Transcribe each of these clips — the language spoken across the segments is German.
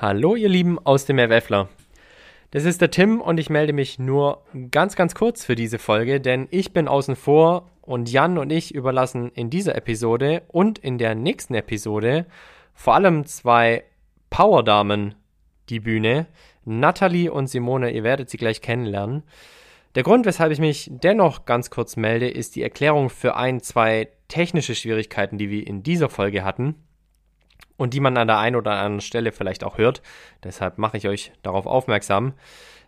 Hallo ihr Lieben aus dem FFler. Das ist der Tim und ich melde mich nur ganz, ganz kurz für diese Folge, denn ich bin außen vor und Jan und ich überlassen in dieser Episode und in der nächsten Episode vor allem zwei Powerdamen die Bühne. Natalie und Simone, ihr werdet sie gleich kennenlernen. Der Grund, weshalb ich mich dennoch ganz kurz melde, ist die Erklärung für ein, zwei technische Schwierigkeiten, die wir in dieser Folge hatten und die man an der einen oder anderen Stelle vielleicht auch hört. Deshalb mache ich euch darauf aufmerksam.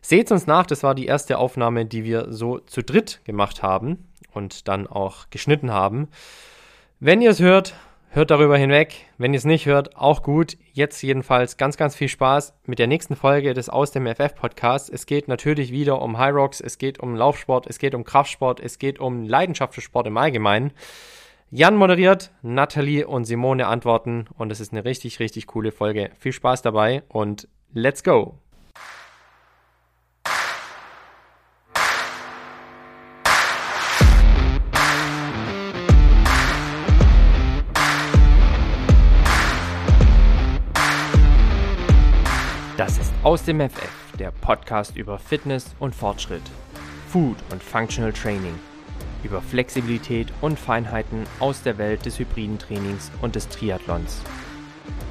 Seht uns nach, das war die erste Aufnahme, die wir so zu dritt gemacht haben und dann auch geschnitten haben. Wenn ihr es hört, hört darüber hinweg. Wenn ihr es nicht hört, auch gut. Jetzt jedenfalls ganz, ganz viel Spaß mit der nächsten Folge des Aus dem FF Podcasts. Es geht natürlich wieder um High Rocks, es geht um Laufsport, es geht um Kraftsport, es geht um Leidenschaft für Sport im Allgemeinen. Jan moderiert, Nathalie und Simone antworten und es ist eine richtig, richtig coole Folge. Viel Spaß dabei und let's go! Das ist aus dem FF, der Podcast über Fitness und Fortschritt, Food und Functional Training über Flexibilität und Feinheiten aus der Welt des hybriden Trainings und des Triathlons.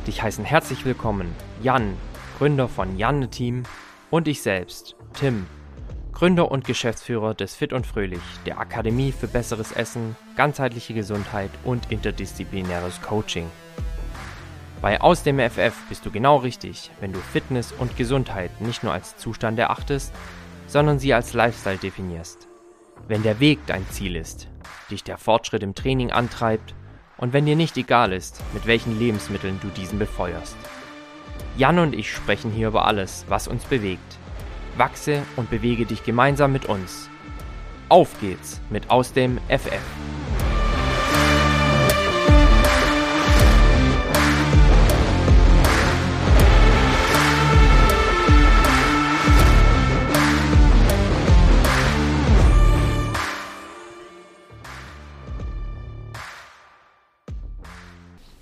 Dich heißen herzlich willkommen Jan, Gründer von Janne Team und ich selbst, Tim, Gründer und Geschäftsführer des Fit und Fröhlich, der Akademie für besseres Essen, ganzheitliche Gesundheit und interdisziplinäres Coaching. Bei Aus dem FF bist du genau richtig, wenn du Fitness und Gesundheit nicht nur als Zustand erachtest, sondern sie als Lifestyle definierst. Wenn der Weg dein Ziel ist, dich der Fortschritt im Training antreibt und wenn dir nicht egal ist, mit welchen Lebensmitteln du diesen befeuerst. Jan und ich sprechen hier über alles, was uns bewegt. Wachse und bewege dich gemeinsam mit uns. Auf geht's mit aus dem FF.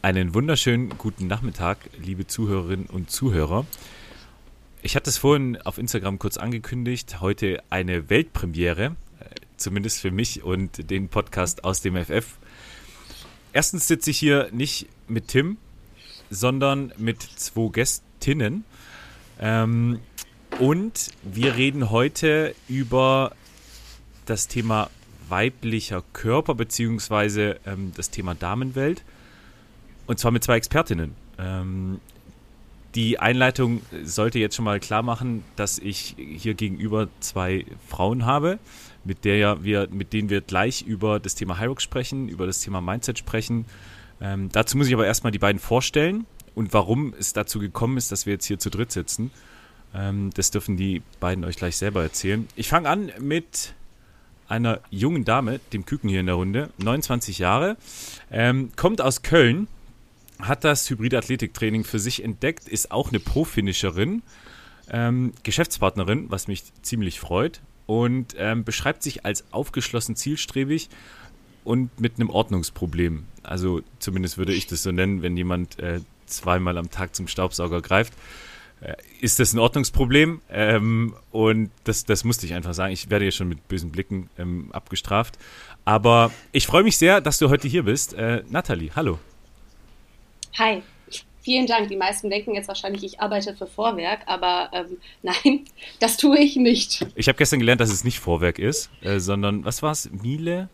Einen wunderschönen guten Nachmittag, liebe Zuhörerinnen und Zuhörer. Ich hatte es vorhin auf Instagram kurz angekündigt, heute eine Weltpremiere, äh, zumindest für mich und den Podcast aus dem FF. Erstens sitze ich hier nicht mit Tim, sondern mit zwei Gästinnen. Ähm, und wir reden heute über das Thema weiblicher Körper beziehungsweise ähm, das Thema Damenwelt. Und zwar mit zwei Expertinnen. Ähm, die Einleitung sollte jetzt schon mal klar machen, dass ich hier gegenüber zwei Frauen habe, mit, der wir, mit denen wir gleich über das Thema Hyrox sprechen, über das Thema Mindset sprechen. Ähm, dazu muss ich aber erstmal die beiden vorstellen und warum es dazu gekommen ist, dass wir jetzt hier zu dritt sitzen. Ähm, das dürfen die beiden euch gleich selber erzählen. Ich fange an mit einer jungen Dame, dem Küken hier in der Runde, 29 Jahre, ähm, kommt aus Köln hat das Hybridathletiktraining für sich entdeckt, ist auch eine Pro-Finisherin, ähm, Geschäftspartnerin, was mich ziemlich freut, und ähm, beschreibt sich als aufgeschlossen zielstrebig und mit einem Ordnungsproblem. Also zumindest würde ich das so nennen, wenn jemand äh, zweimal am Tag zum Staubsauger greift. Äh, ist das ein Ordnungsproblem? Ähm, und das, das musste ich einfach sagen. Ich werde ja schon mit bösen Blicken ähm, abgestraft. Aber ich freue mich sehr, dass du heute hier bist. Äh, Nathalie, hallo. Hi. Vielen Dank. Die meisten denken jetzt wahrscheinlich, ich arbeite für Vorwerk, aber ähm, nein, das tue ich nicht. Ich habe gestern gelernt, dass es nicht Vorwerk ist, äh, sondern was war es? Miele?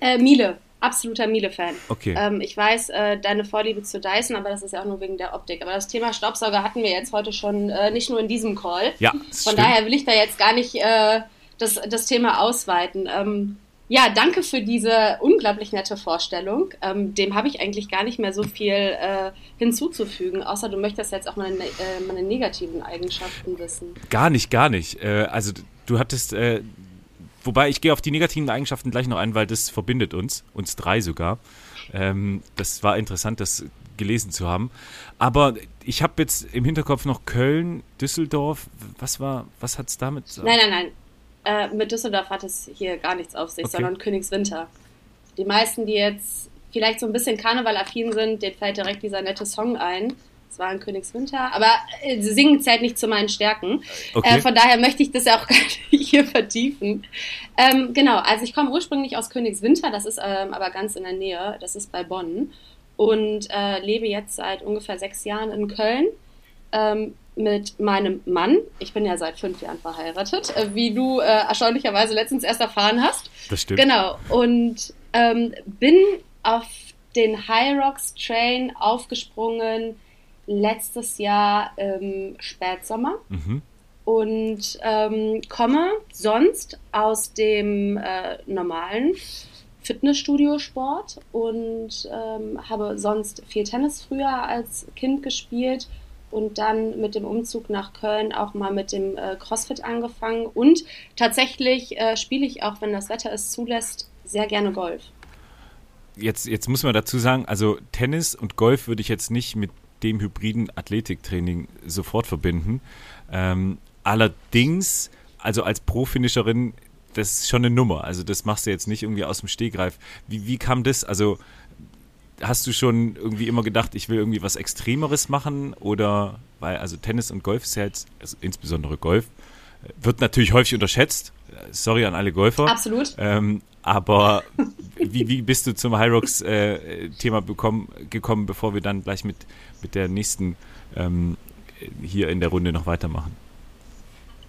Äh, Miele. Absoluter Miele-Fan. Okay. Ähm, ich weiß äh, deine Vorliebe zu Dyson, aber das ist ja auch nur wegen der Optik. Aber das Thema Staubsauger hatten wir jetzt heute schon äh, nicht nur in diesem Call. Ja. Von stimmt. daher will ich da jetzt gar nicht äh, das, das Thema ausweiten. Ähm, ja, danke für diese unglaublich nette Vorstellung. Ähm, dem habe ich eigentlich gar nicht mehr so viel äh, hinzuzufügen, außer du möchtest jetzt auch meine, äh, meine negativen Eigenschaften wissen. Gar nicht, gar nicht. Äh, also du hattest, äh, wobei ich gehe auf die negativen Eigenschaften gleich noch ein, weil das verbindet uns, uns drei sogar. Ähm, das war interessant, das gelesen zu haben. Aber ich habe jetzt im Hinterkopf noch Köln, Düsseldorf. Was war, was hat es damit? Nein, nein, nein. Äh, mit Düsseldorf hat es hier gar nichts auf sich, okay. sondern Königswinter. Die meisten, die jetzt vielleicht so ein bisschen Karneval-affin sind, denen fällt direkt dieser nette Song ein. Es war in Königswinter, aber äh, Singen zählt nicht zu meinen Stärken. Okay. Äh, von daher möchte ich das ja auch gar nicht hier vertiefen. Ähm, genau, also ich komme ursprünglich aus Königswinter, das ist ähm, aber ganz in der Nähe, das ist bei Bonn und äh, lebe jetzt seit ungefähr sechs Jahren in Köln ähm, mit meinem Mann. Ich bin ja seit fünf Jahren verheiratet, äh, wie du äh, erstaunlicherweise letztens erst erfahren hast. Das stimmt. Genau. Und ähm, bin auf den High Rocks Train aufgesprungen letztes Jahr im Spätsommer. Mhm. Und ähm, komme sonst aus dem äh, normalen Fitnessstudio-Sport und ähm, habe sonst viel Tennis früher als Kind gespielt und dann mit dem Umzug nach Köln auch mal mit dem äh, CrossFit angefangen. Und tatsächlich äh, spiele ich auch, wenn das Wetter es zulässt, sehr gerne Golf. Jetzt, jetzt muss man dazu sagen, also Tennis und Golf würde ich jetzt nicht mit dem hybriden Athletiktraining sofort verbinden. Ähm, allerdings, also als Pro-Finisherin, das ist schon eine Nummer. Also das machst du jetzt nicht irgendwie aus dem Stegreif. Wie, wie kam das? Also hast du schon irgendwie immer gedacht, ich will irgendwie was Extremeres machen? Oder, weil, also Tennis und Golf ist ja jetzt, also insbesondere Golf, wird natürlich häufig unterschätzt. Sorry an alle Golfer. Absolut. Ähm, aber wie, wie bist du zum Hyrox-Thema äh, gekommen, bevor wir dann gleich mit, mit der nächsten ähm, hier in der Runde noch weitermachen?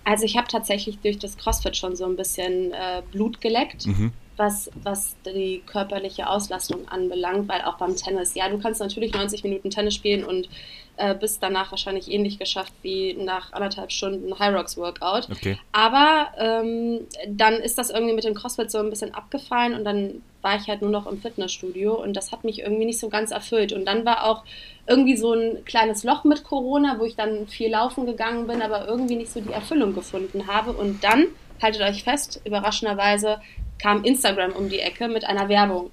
Also ich habe tatsächlich durch das CrossFit schon so ein bisschen äh, Blut geleckt. Mhm was, was die körperliche Auslastung anbelangt, weil auch beim Tennis, ja, du kannst natürlich 90 Minuten Tennis spielen und äh, bist danach wahrscheinlich ähnlich geschafft wie nach anderthalb Stunden High Rocks Workout. Okay. Aber ähm, dann ist das irgendwie mit dem CrossFit so ein bisschen abgefallen und dann war ich halt nur noch im Fitnessstudio und das hat mich irgendwie nicht so ganz erfüllt. Und dann war auch irgendwie so ein kleines Loch mit Corona, wo ich dann viel laufen gegangen bin, aber irgendwie nicht so die Erfüllung gefunden habe. Und dann, haltet euch fest, überraschenderweise kam Instagram um die Ecke mit einer Werbung.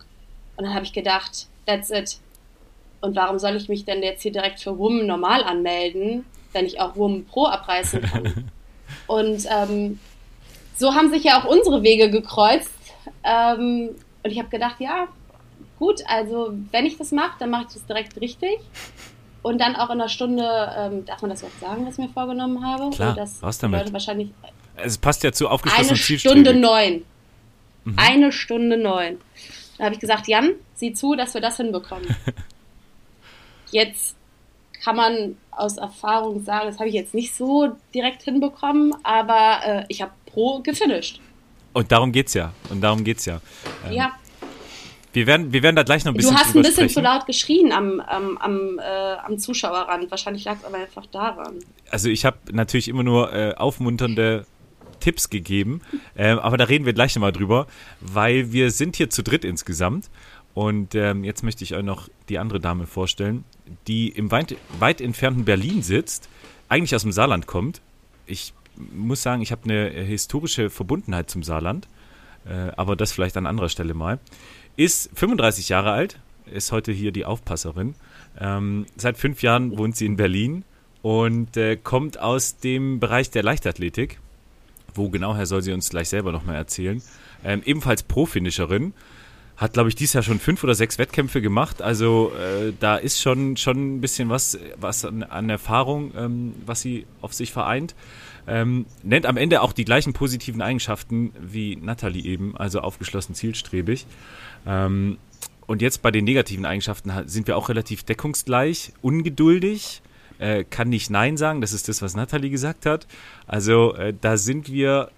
Und dann habe ich gedacht, that's it. Und warum soll ich mich denn jetzt hier direkt für Woman normal anmelden, wenn ich auch Woman Pro abreißen kann? und ähm, so haben sich ja auch unsere Wege gekreuzt. Ähm, und ich habe gedacht, ja, gut, also wenn ich das mache, dann mache ich das direkt richtig. Und dann auch in einer Stunde, ähm, darf man das überhaupt sagen, was ich mir vorgenommen habe? Klar, das was damit? Wahrscheinlich es passt ja zu aufgeschlossenen Eine Stunde neun. Mhm. Eine Stunde neun. Da habe ich gesagt, Jan, sieh zu, dass wir das hinbekommen. jetzt kann man aus Erfahrung sagen, das habe ich jetzt nicht so direkt hinbekommen, aber äh, ich habe pro gefinisht. Und darum geht's ja. Und darum geht's ja. Ähm, ja. Wir werden, wir werden da gleich noch ein bisschen Du hast ein bisschen zu laut geschrien am, am, am, äh, am Zuschauerrand. Wahrscheinlich lag es aber einfach daran. Also ich habe natürlich immer nur äh, aufmunternde Tipps gegeben, ähm, aber da reden wir gleich nochmal drüber, weil wir sind hier zu dritt insgesamt. Und ähm, jetzt möchte ich euch noch die andere Dame vorstellen, die im weit, weit entfernten Berlin sitzt, eigentlich aus dem Saarland kommt. Ich muss sagen, ich habe eine historische Verbundenheit zum Saarland, äh, aber das vielleicht an anderer Stelle mal. Ist 35 Jahre alt, ist heute hier die Aufpasserin. Ähm, seit fünf Jahren wohnt sie in Berlin und äh, kommt aus dem Bereich der Leichtathletik. Wo genau her soll sie uns gleich selber nochmal erzählen. Ähm, ebenfalls Pro-Finisherin. Hat, glaube ich, dieses Jahr schon fünf oder sechs Wettkämpfe gemacht. Also äh, da ist schon, schon ein bisschen was, was an, an Erfahrung, ähm, was sie auf sich vereint. Ähm, nennt am Ende auch die gleichen positiven Eigenschaften wie Natalie eben, also aufgeschlossen, zielstrebig. Ähm, und jetzt bei den negativen Eigenschaften sind wir auch relativ deckungsgleich, ungeduldig, äh, kann nicht Nein sagen. Das ist das, was Nathalie gesagt hat. Also äh, da sind wir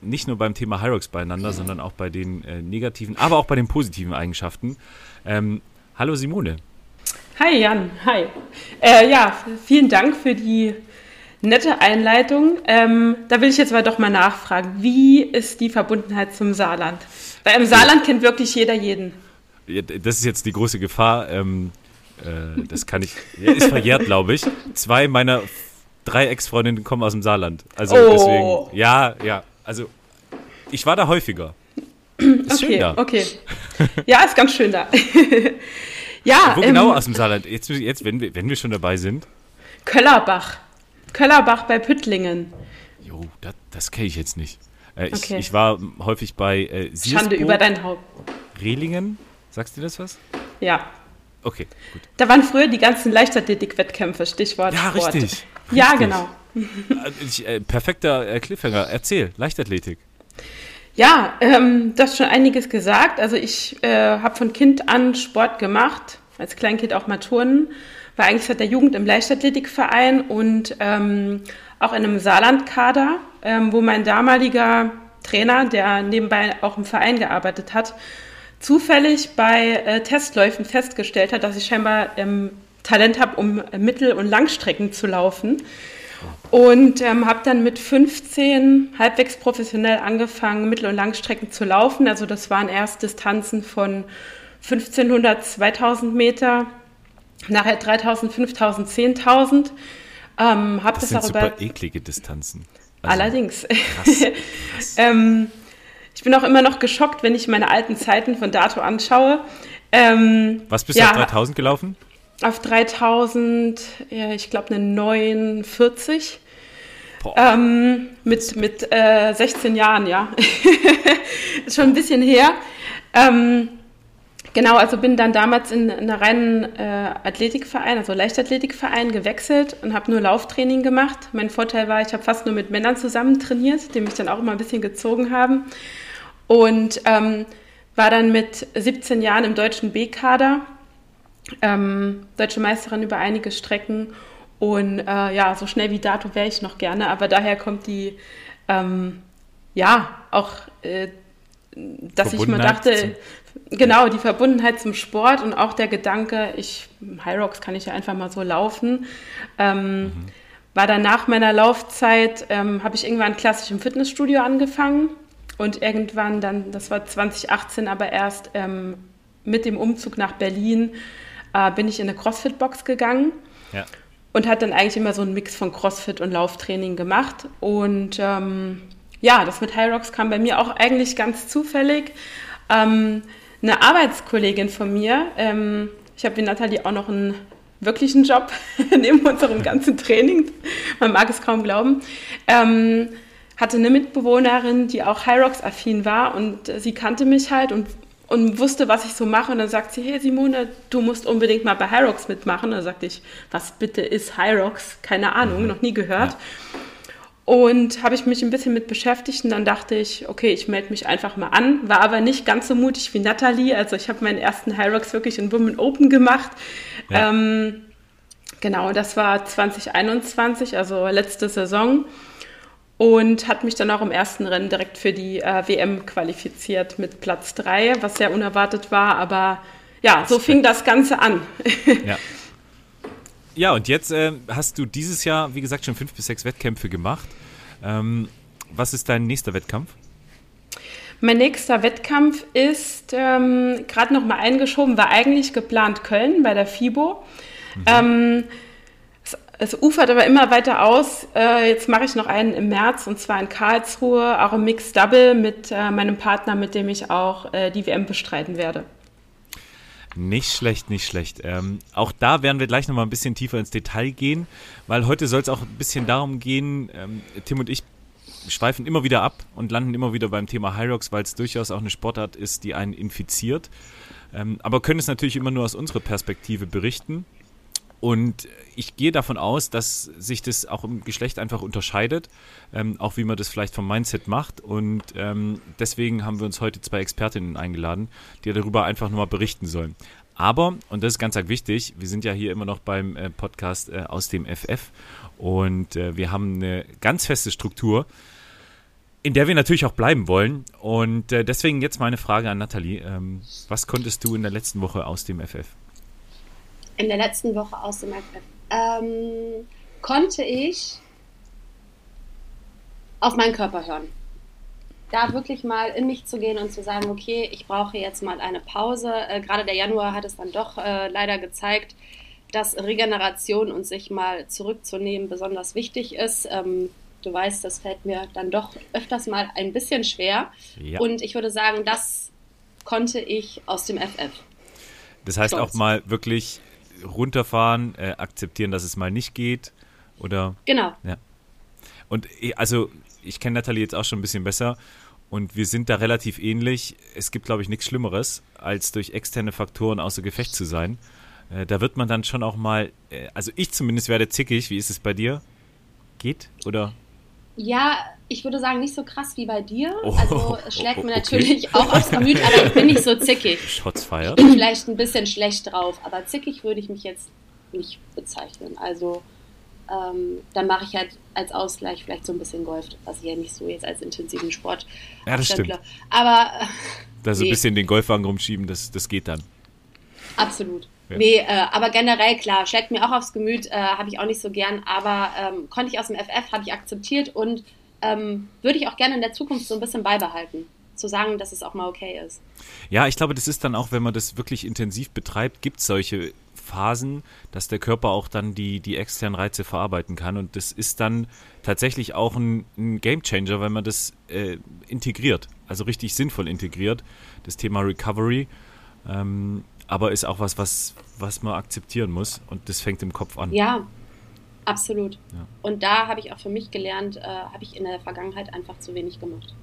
nicht nur beim Thema Hyrox beieinander, sondern auch bei den äh, negativen, aber auch bei den positiven Eigenschaften. Ähm, hallo Simone. Hi Jan, hi. Äh, ja, vielen Dank für die nette Einleitung. Ähm, da will ich jetzt aber doch mal nachfragen, wie ist die Verbundenheit zum Saarland? Weil im Saarland kennt wirklich jeder jeden. Das ist jetzt die große Gefahr. Ähm, äh, das kann ich. Ist verjährt, glaube ich. Zwei meiner drei Ex-Freundinnen kommen aus dem Saarland. Also oh. deswegen. Ja, ja. Also ich war da häufiger. Ist okay, schön da. Okay. Ja, ist ganz schön da. ja. Wo genau ähm, aus dem Saarland? Jetzt, jetzt wenn, wir, wenn wir schon dabei sind. Köllerbach. Köllerbach bei Püttlingen. Jo, das, das kenne ich jetzt nicht. Äh, ich, okay. ich, war häufig bei äh, Schande über dein Haupt. Rehlingen. Sagst du das was? Ja. Okay, gut. Da waren früher die ganzen Leichtathletik-Wettkämpfe, Stichwort Ja, Sport. richtig. Ja, richtig. genau. Äh, Ich, äh, perfekter äh, Cliffhanger. Erzähl, Leichtathletik. Ja, ähm, du hast schon einiges gesagt. Also ich äh, habe von Kind an Sport gemacht, als Kleinkind auch mal Turnen, war eigentlich seit der Jugend im Leichtathletikverein und ähm, auch in einem Saarlandkader, ähm, wo mein damaliger Trainer, der nebenbei auch im Verein gearbeitet hat, zufällig bei äh, Testläufen festgestellt hat, dass ich scheinbar ähm, Talent habe, um Mittel- und Langstrecken zu laufen. Und ähm, habe dann mit 15 halbwegs professionell angefangen, Mittel- und Langstrecken zu laufen. Also das waren erst Distanzen von 1500, 2000 Meter, nachher 3000, 5000, 10.000. Ähm, hab Das das, sind auch über super eklige Distanzen. Also, Allerdings. Krass, krass. ähm, ich bin auch immer noch geschockt, wenn ich meine alten Zeiten von Dato anschaue. Ähm, Was bist ja, du auf 3000 gelaufen? Auf 3000, ja, ich glaube eine 49. Boah. Ähm, mit mit äh, 16 Jahren, ja. Ist schon ein bisschen her. Ähm, genau, also bin dann damals in, in einen reinen äh, Athletikverein, also Leichtathletikverein gewechselt und habe nur Lauftraining gemacht. Mein Vorteil war, ich habe fast nur mit Männern zusammen trainiert, die mich dann auch immer ein bisschen gezogen haben. Und ähm, war dann mit 17 Jahren im deutschen B-Kader, ähm, deutsche Meisterin über einige Strecken. Und äh, ja, so schnell wie dato wäre ich noch gerne, aber daher kommt die, ähm, ja, auch, äh, dass ich mir dachte, genau, die Verbundenheit zum Sport und auch der Gedanke, ich, High Rocks kann ich ja einfach mal so laufen. Ähm, War dann nach meiner Laufzeit, ähm, habe ich irgendwann klassisch im Fitnessstudio angefangen und irgendwann dann, das war 2018, aber erst ähm, mit dem Umzug nach Berlin, äh, bin ich in eine CrossFit-Box gegangen Ja. und hat dann eigentlich immer so einen Mix von CrossFit und Lauftraining gemacht. Und ähm, ja, das mit High Rocks kam bei mir auch eigentlich ganz zufällig. Ähm, eine Arbeitskollegin von mir, ähm, ich habe wie Nathalie auch noch einen wirklichen Job neben unserem ganzen Training, man mag es kaum glauben, ähm, hatte eine Mitbewohnerin, die auch High Rocks affin war und äh, sie kannte mich halt und und wusste, was ich so mache. Und dann sagt sie, hey Simone, du musst unbedingt mal bei Hyrox mitmachen. Und dann sagte ich, was bitte ist Hyrox? Keine Ahnung, noch nie gehört. Und habe ich mich ein bisschen mit beschäftigt und dann dachte ich, okay, ich melde mich einfach mal an. War aber nicht ganz so mutig wie Nathalie. Also ich habe meinen ersten Hyrox wirklich in Women Open gemacht. Ja. Ähm, genau, das war 2021, also letzte Saison und hat mich dann auch im ersten Rennen direkt für die äh, WM qualifiziert mit Platz 3, was sehr unerwartet war, aber ja, so fing das Ganze an. Ja. Ja, und jetzt äh, hast du dieses Jahr, wie gesagt, schon fünf bis sechs Wettkämpfe gemacht. Ähm, was ist dein nächster Wettkampf? Mein nächster Wettkampf ist ähm, gerade noch mal eingeschoben, war eigentlich geplant Köln bei der FIBO. Ähm, es, es ufert aber immer weiter aus. Äh, jetzt mache ich noch einen im März und zwar in Karlsruhe, auch im Mixed Double mit äh, meinem Partner, mit dem ich auch äh, die WM bestreiten werde. Nicht schlecht, nicht schlecht. Ähm, auch da werden wir gleich nochmal ein bisschen tiefer ins Detail gehen, weil heute soll es auch ein bisschen darum gehen, ähm, Tim und ich schweifen immer wieder ab und landen immer wieder beim Thema Hyrox, weil es durchaus auch eine Sportart ist, die einen infiziert. Ähm, aber können es natürlich immer nur aus unserer Perspektive berichten. Und ich gehe davon aus, dass sich das auch im Geschlecht einfach unterscheidet, ähm, auch wie man das vielleicht vom Mindset macht. Und ähm, deswegen haben wir uns heute zwei Expertinnen eingeladen, die darüber einfach nochmal berichten sollen. Aber, und das ist ganz wichtig, wir sind ja hier immer noch beim äh, Podcast äh, aus dem FF und äh, wir haben eine ganz feste Struktur, in der wir natürlich auch bleiben wollen. Und äh, deswegen jetzt meine Frage an Nathalie. Ähm, was konntest du in der letzten Woche aus dem FF? In der letzten Woche aus dem FF ähm, konnte ich auf meinen Körper hören. Da wirklich mal in mich zu gehen und zu sagen, okay, ich brauche jetzt mal eine Pause. Äh, Gerade der Januar hat es dann doch äh, leider gezeigt, dass Regeneration und sich mal zurückzunehmen besonders wichtig ist. Ähm, du weißt, das fällt mir dann doch öfters mal ein bisschen schwer. Ja. Und ich würde sagen, das konnte ich aus dem FF. Das heißt Stolz. auch mal wirklich runterfahren, äh, akzeptieren, dass es mal nicht geht oder Genau. und eh, also ich kenne Nathalie jetzt auch schon ein bisschen besser und wir sind da relativ ähnlich. Es gibt glaube ich nichts Schlimmeres, als durch externe Faktoren außer Gefecht zu sein. Äh, da wird man dann schon auch mal, äh, also ich zumindest werde zickig. Wie ist es bei dir? Geht? Oder? Ja, ich würde sagen, nicht so krass wie bei dir. Oh, also es schlägt oh, mir okay. natürlich auch aufs Gemüt, aber ich bin nicht so zickig. Shots Ich bin vielleicht ein bisschen schlecht drauf, aber zickig würde ich mich jetzt nicht bezeichnen. Also ähm, dann mache ich halt als Ausgleich vielleicht so ein bisschen Golf, was ich ja nicht so jetzt als intensiven Sport Ja, das stimmt. Aber äh, Da so ein Nee. bisschen den Golfwagen rumschieben, das, das geht dann. Absolut. Ja. Nee, äh, aber generell klar, schlägt mir auch aufs Gemüt, äh, habe ich auch nicht so gern, aber ähm, konnte ich aus dem FF, habe ich akzeptiert und ähm, würde ich auch gerne in der Zukunft so ein bisschen beibehalten. Zu sagen, dass es auch mal okay ist. Ja, ich glaube, das ist dann auch, wenn man das wirklich intensiv betreibt, gibt es solche Phasen, dass der Körper auch dann die, die externen Reize verarbeiten kann. Und das ist dann tatsächlich auch ein, ein Gamechanger, wenn man das äh, integriert, also richtig sinnvoll integriert, das Thema Recovery. Ähm, aber ist auch was, was, was man akzeptieren muss und das fängt im Kopf an. Ja, absolut. Ja. Und da habe ich auch für mich gelernt, äh, habe ich in der Vergangenheit einfach zu wenig gemacht.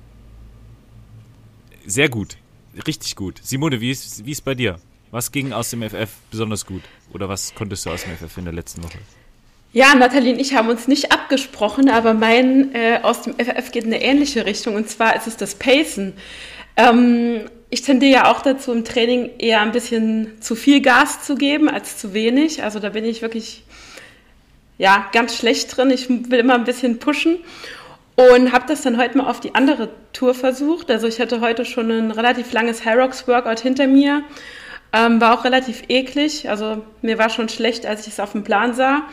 Sehr gut, richtig gut. Simone, wie ist wie ist bei dir? Was ging aus dem FF besonders gut? Oder was konntest du aus dem FF in der letzten Woche? Ja, Nathalie und ich haben uns nicht abgesprochen, aber mein äh, aus dem FF geht in eine ähnliche Richtung und zwar ist es das Pacen. Ähm, ich tendiere ja auch dazu, im Training eher ein bisschen zu viel Gas zu geben als zu wenig. Also da bin ich wirklich ja, ganz schlecht drin. Ich will immer ein bisschen pushen und habe das dann heute mal auf die andere Tour versucht. Also ich hatte heute schon ein relativ langes Hyrox Workout hinter mir. Ähm, war auch relativ eklig. Also mir war schon schlecht, als ich es auf dem Plan sah.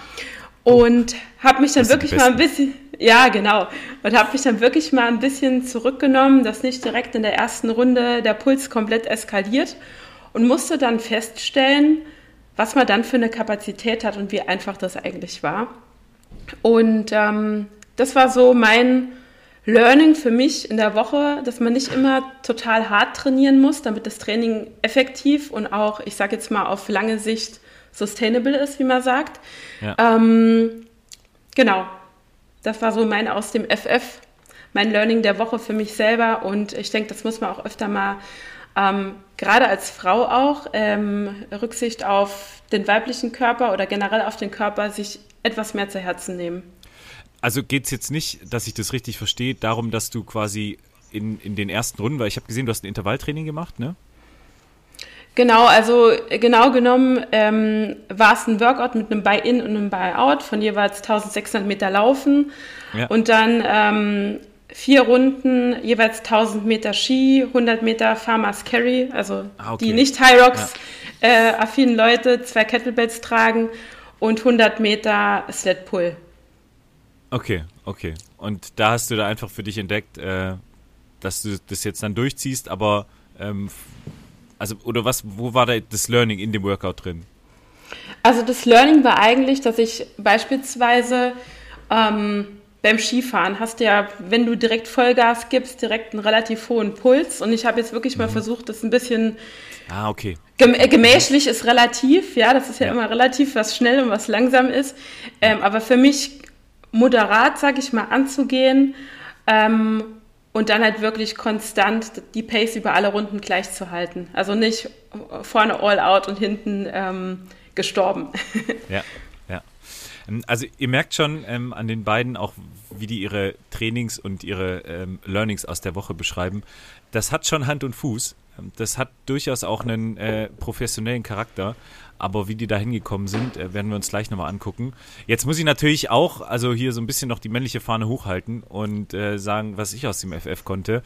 Und habe mich dann Das wirklich mal ein bisschen, ja genau, und habe mich dann wirklich mal ein bisschen zurückgenommen, dass nicht direkt in der ersten Runde der Puls komplett eskaliert und musste dann feststellen, was man dann für eine Kapazität hat und wie einfach das eigentlich war. Und ähm, das war so mein Learning für mich in der Woche, dass man nicht immer total hart trainieren muss, damit das Training effektiv und auch, ich sage jetzt mal, auf lange Sicht sustainable ist, wie man sagt. Ja. Ähm, genau, das war so mein aus dem FF, mein Learning der Woche für mich selber und ich denke, das muss man auch öfter mal, ähm, gerade als Frau auch, ähm, Rücksicht auf den weiblichen Körper oder generell auf den Körper sich etwas mehr zu Herzen nehmen. Also geht es jetzt nicht, dass ich das richtig verstehe, darum, dass du quasi in, in den ersten Runden, weil ich habe gesehen, du hast ein Intervalltraining gemacht, ne? Genau, also genau genommen ähm, war es ein Workout mit einem Buy-In und einem Buy-Out von jeweils 1600 Meter Laufen Ja. und dann ähm, vier Runden, jeweils 1000 Meter Ski, 100 Meter Farmers Carry, also Ah, okay. die nicht High Rocks äh, affinen Leute, zwei Kettlebells tragen und 100 Meter Sled Pull. Okay, okay. Und da hast du da einfach für dich entdeckt, äh, dass du das jetzt dann durchziehst, aber ähm, also oder was, wo war da das Learning in dem Workout drin? Also das Learning war eigentlich, dass ich beispielsweise ähm, beim Skifahren hast du ja, wenn du direkt Vollgas gibst, direkt einen relativ hohen Puls. Und ich habe jetzt wirklich mal versucht, das ein bisschen Ah, okay. gem äh, gemächlich ist relativ, ja, das ist ja, Ja. immer relativ, was schnell und was langsam ist. Ähm, aber für mich moderat, sag ich mal, anzugehen ähm, und dann halt wirklich konstant die Pace über alle Runden gleich zu halten. Also nicht vorne all out und hinten ähm, gestorben. Ja, ja. Ähm, Also ihr merkt schon ähm, an den beiden auch, wie die ihre Trainings und ihre ähm, Learnings aus der Woche beschreiben. Das hat schon Hand und Fuß. Ähm, Das hat durchaus auch einen äh, professionellen Charakter. Aber wie die da hingekommen sind, äh, werden wir uns gleich nochmal angucken. Jetzt muss ich natürlich auch, also hier so ein bisschen noch die männliche Fahne hochhalten und äh, sagen, was ich aus dem FF konnte.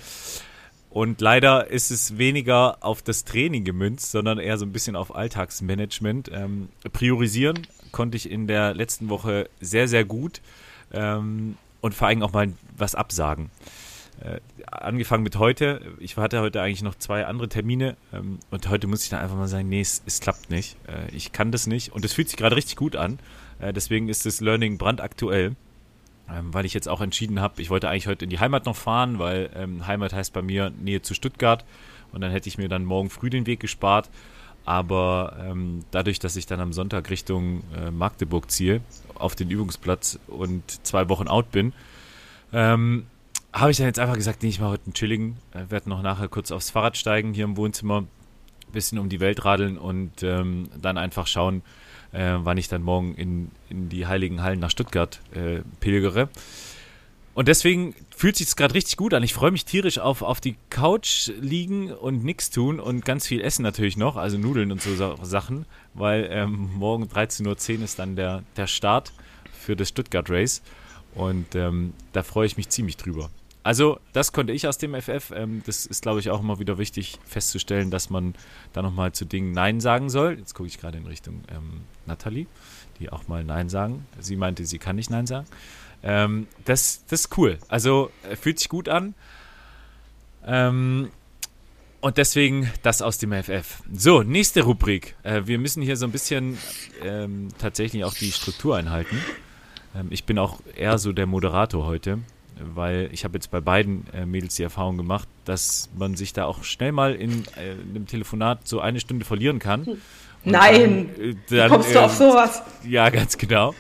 Und leider ist es weniger auf das Training gemünzt, sondern eher so ein bisschen auf Alltagsmanagement. Ähm, priorisieren konnte ich in der letzten Woche sehr, sehr gut ähm, und vor allem auch mal was absagen. Äh, angefangen mit heute. Ich hatte heute eigentlich noch zwei andere Termine ähm, und heute muss ich dann einfach mal sagen, nee, es, es klappt nicht. Äh, ich kann das nicht und es fühlt sich gerade richtig gut an. Äh, deswegen ist das Learning brandaktuell ähm, weil ich jetzt auch entschieden habe, ich wollte eigentlich heute in die Heimat noch fahren, weil ähm, Heimat heißt bei mir Nähe zu Stuttgart und dann hätte ich mir dann morgen früh den Weg gespart. Aber ähm, dadurch, dass ich dann am Sonntag Richtung äh, Magdeburg ziehe, auf den Übungsplatz und zwei Wochen out bin, ähm, habe ich dann jetzt einfach gesagt, nee, ich mache heute einen chilligen, äh, werde noch nachher kurz aufs Fahrrad steigen hier im Wohnzimmer, bisschen um die Welt radeln und ähm, dann einfach schauen, äh, wann ich dann morgen in, in die Heiligen Hallen nach Stuttgart äh, pilgere. Und deswegen fühlt sich gerade richtig gut an. Ich freue mich tierisch auf, auf die Couch liegen und nichts tun und ganz viel essen natürlich noch, also Nudeln und so Sachen, weil ähm, morgen 13.10 Uhr ist dann der, der Start für das Stuttgart Race und ähm, da freue ich mich ziemlich drüber. Also, das konnte ich aus dem FF. Ähm, das ist, glaube ich, auch immer wieder wichtig festzustellen, dass man da nochmal zu Dingen Nein sagen soll. Jetzt gucke ich gerade in Richtung ähm, Nathalie, die auch mal Nein sagen. Sie meinte, sie kann nicht Nein sagen. Ähm, das, das ist cool. Also, fühlt sich gut an. Ähm, und deswegen das aus dem FF. So, nächste Rubrik. Äh, wir müssen hier so ein bisschen ähm, tatsächlich auch die Struktur einhalten. Ähm, ich bin auch eher so der Moderator heute weil ich habe jetzt bei beiden äh, Mädels die Erfahrung gemacht, dass man sich da auch schnell mal in äh, einem Telefonat so eine Stunde verlieren kann. Hm. Nein, dann, äh, dann, kommst du auf ähm, sowas? Ja, ganz genau.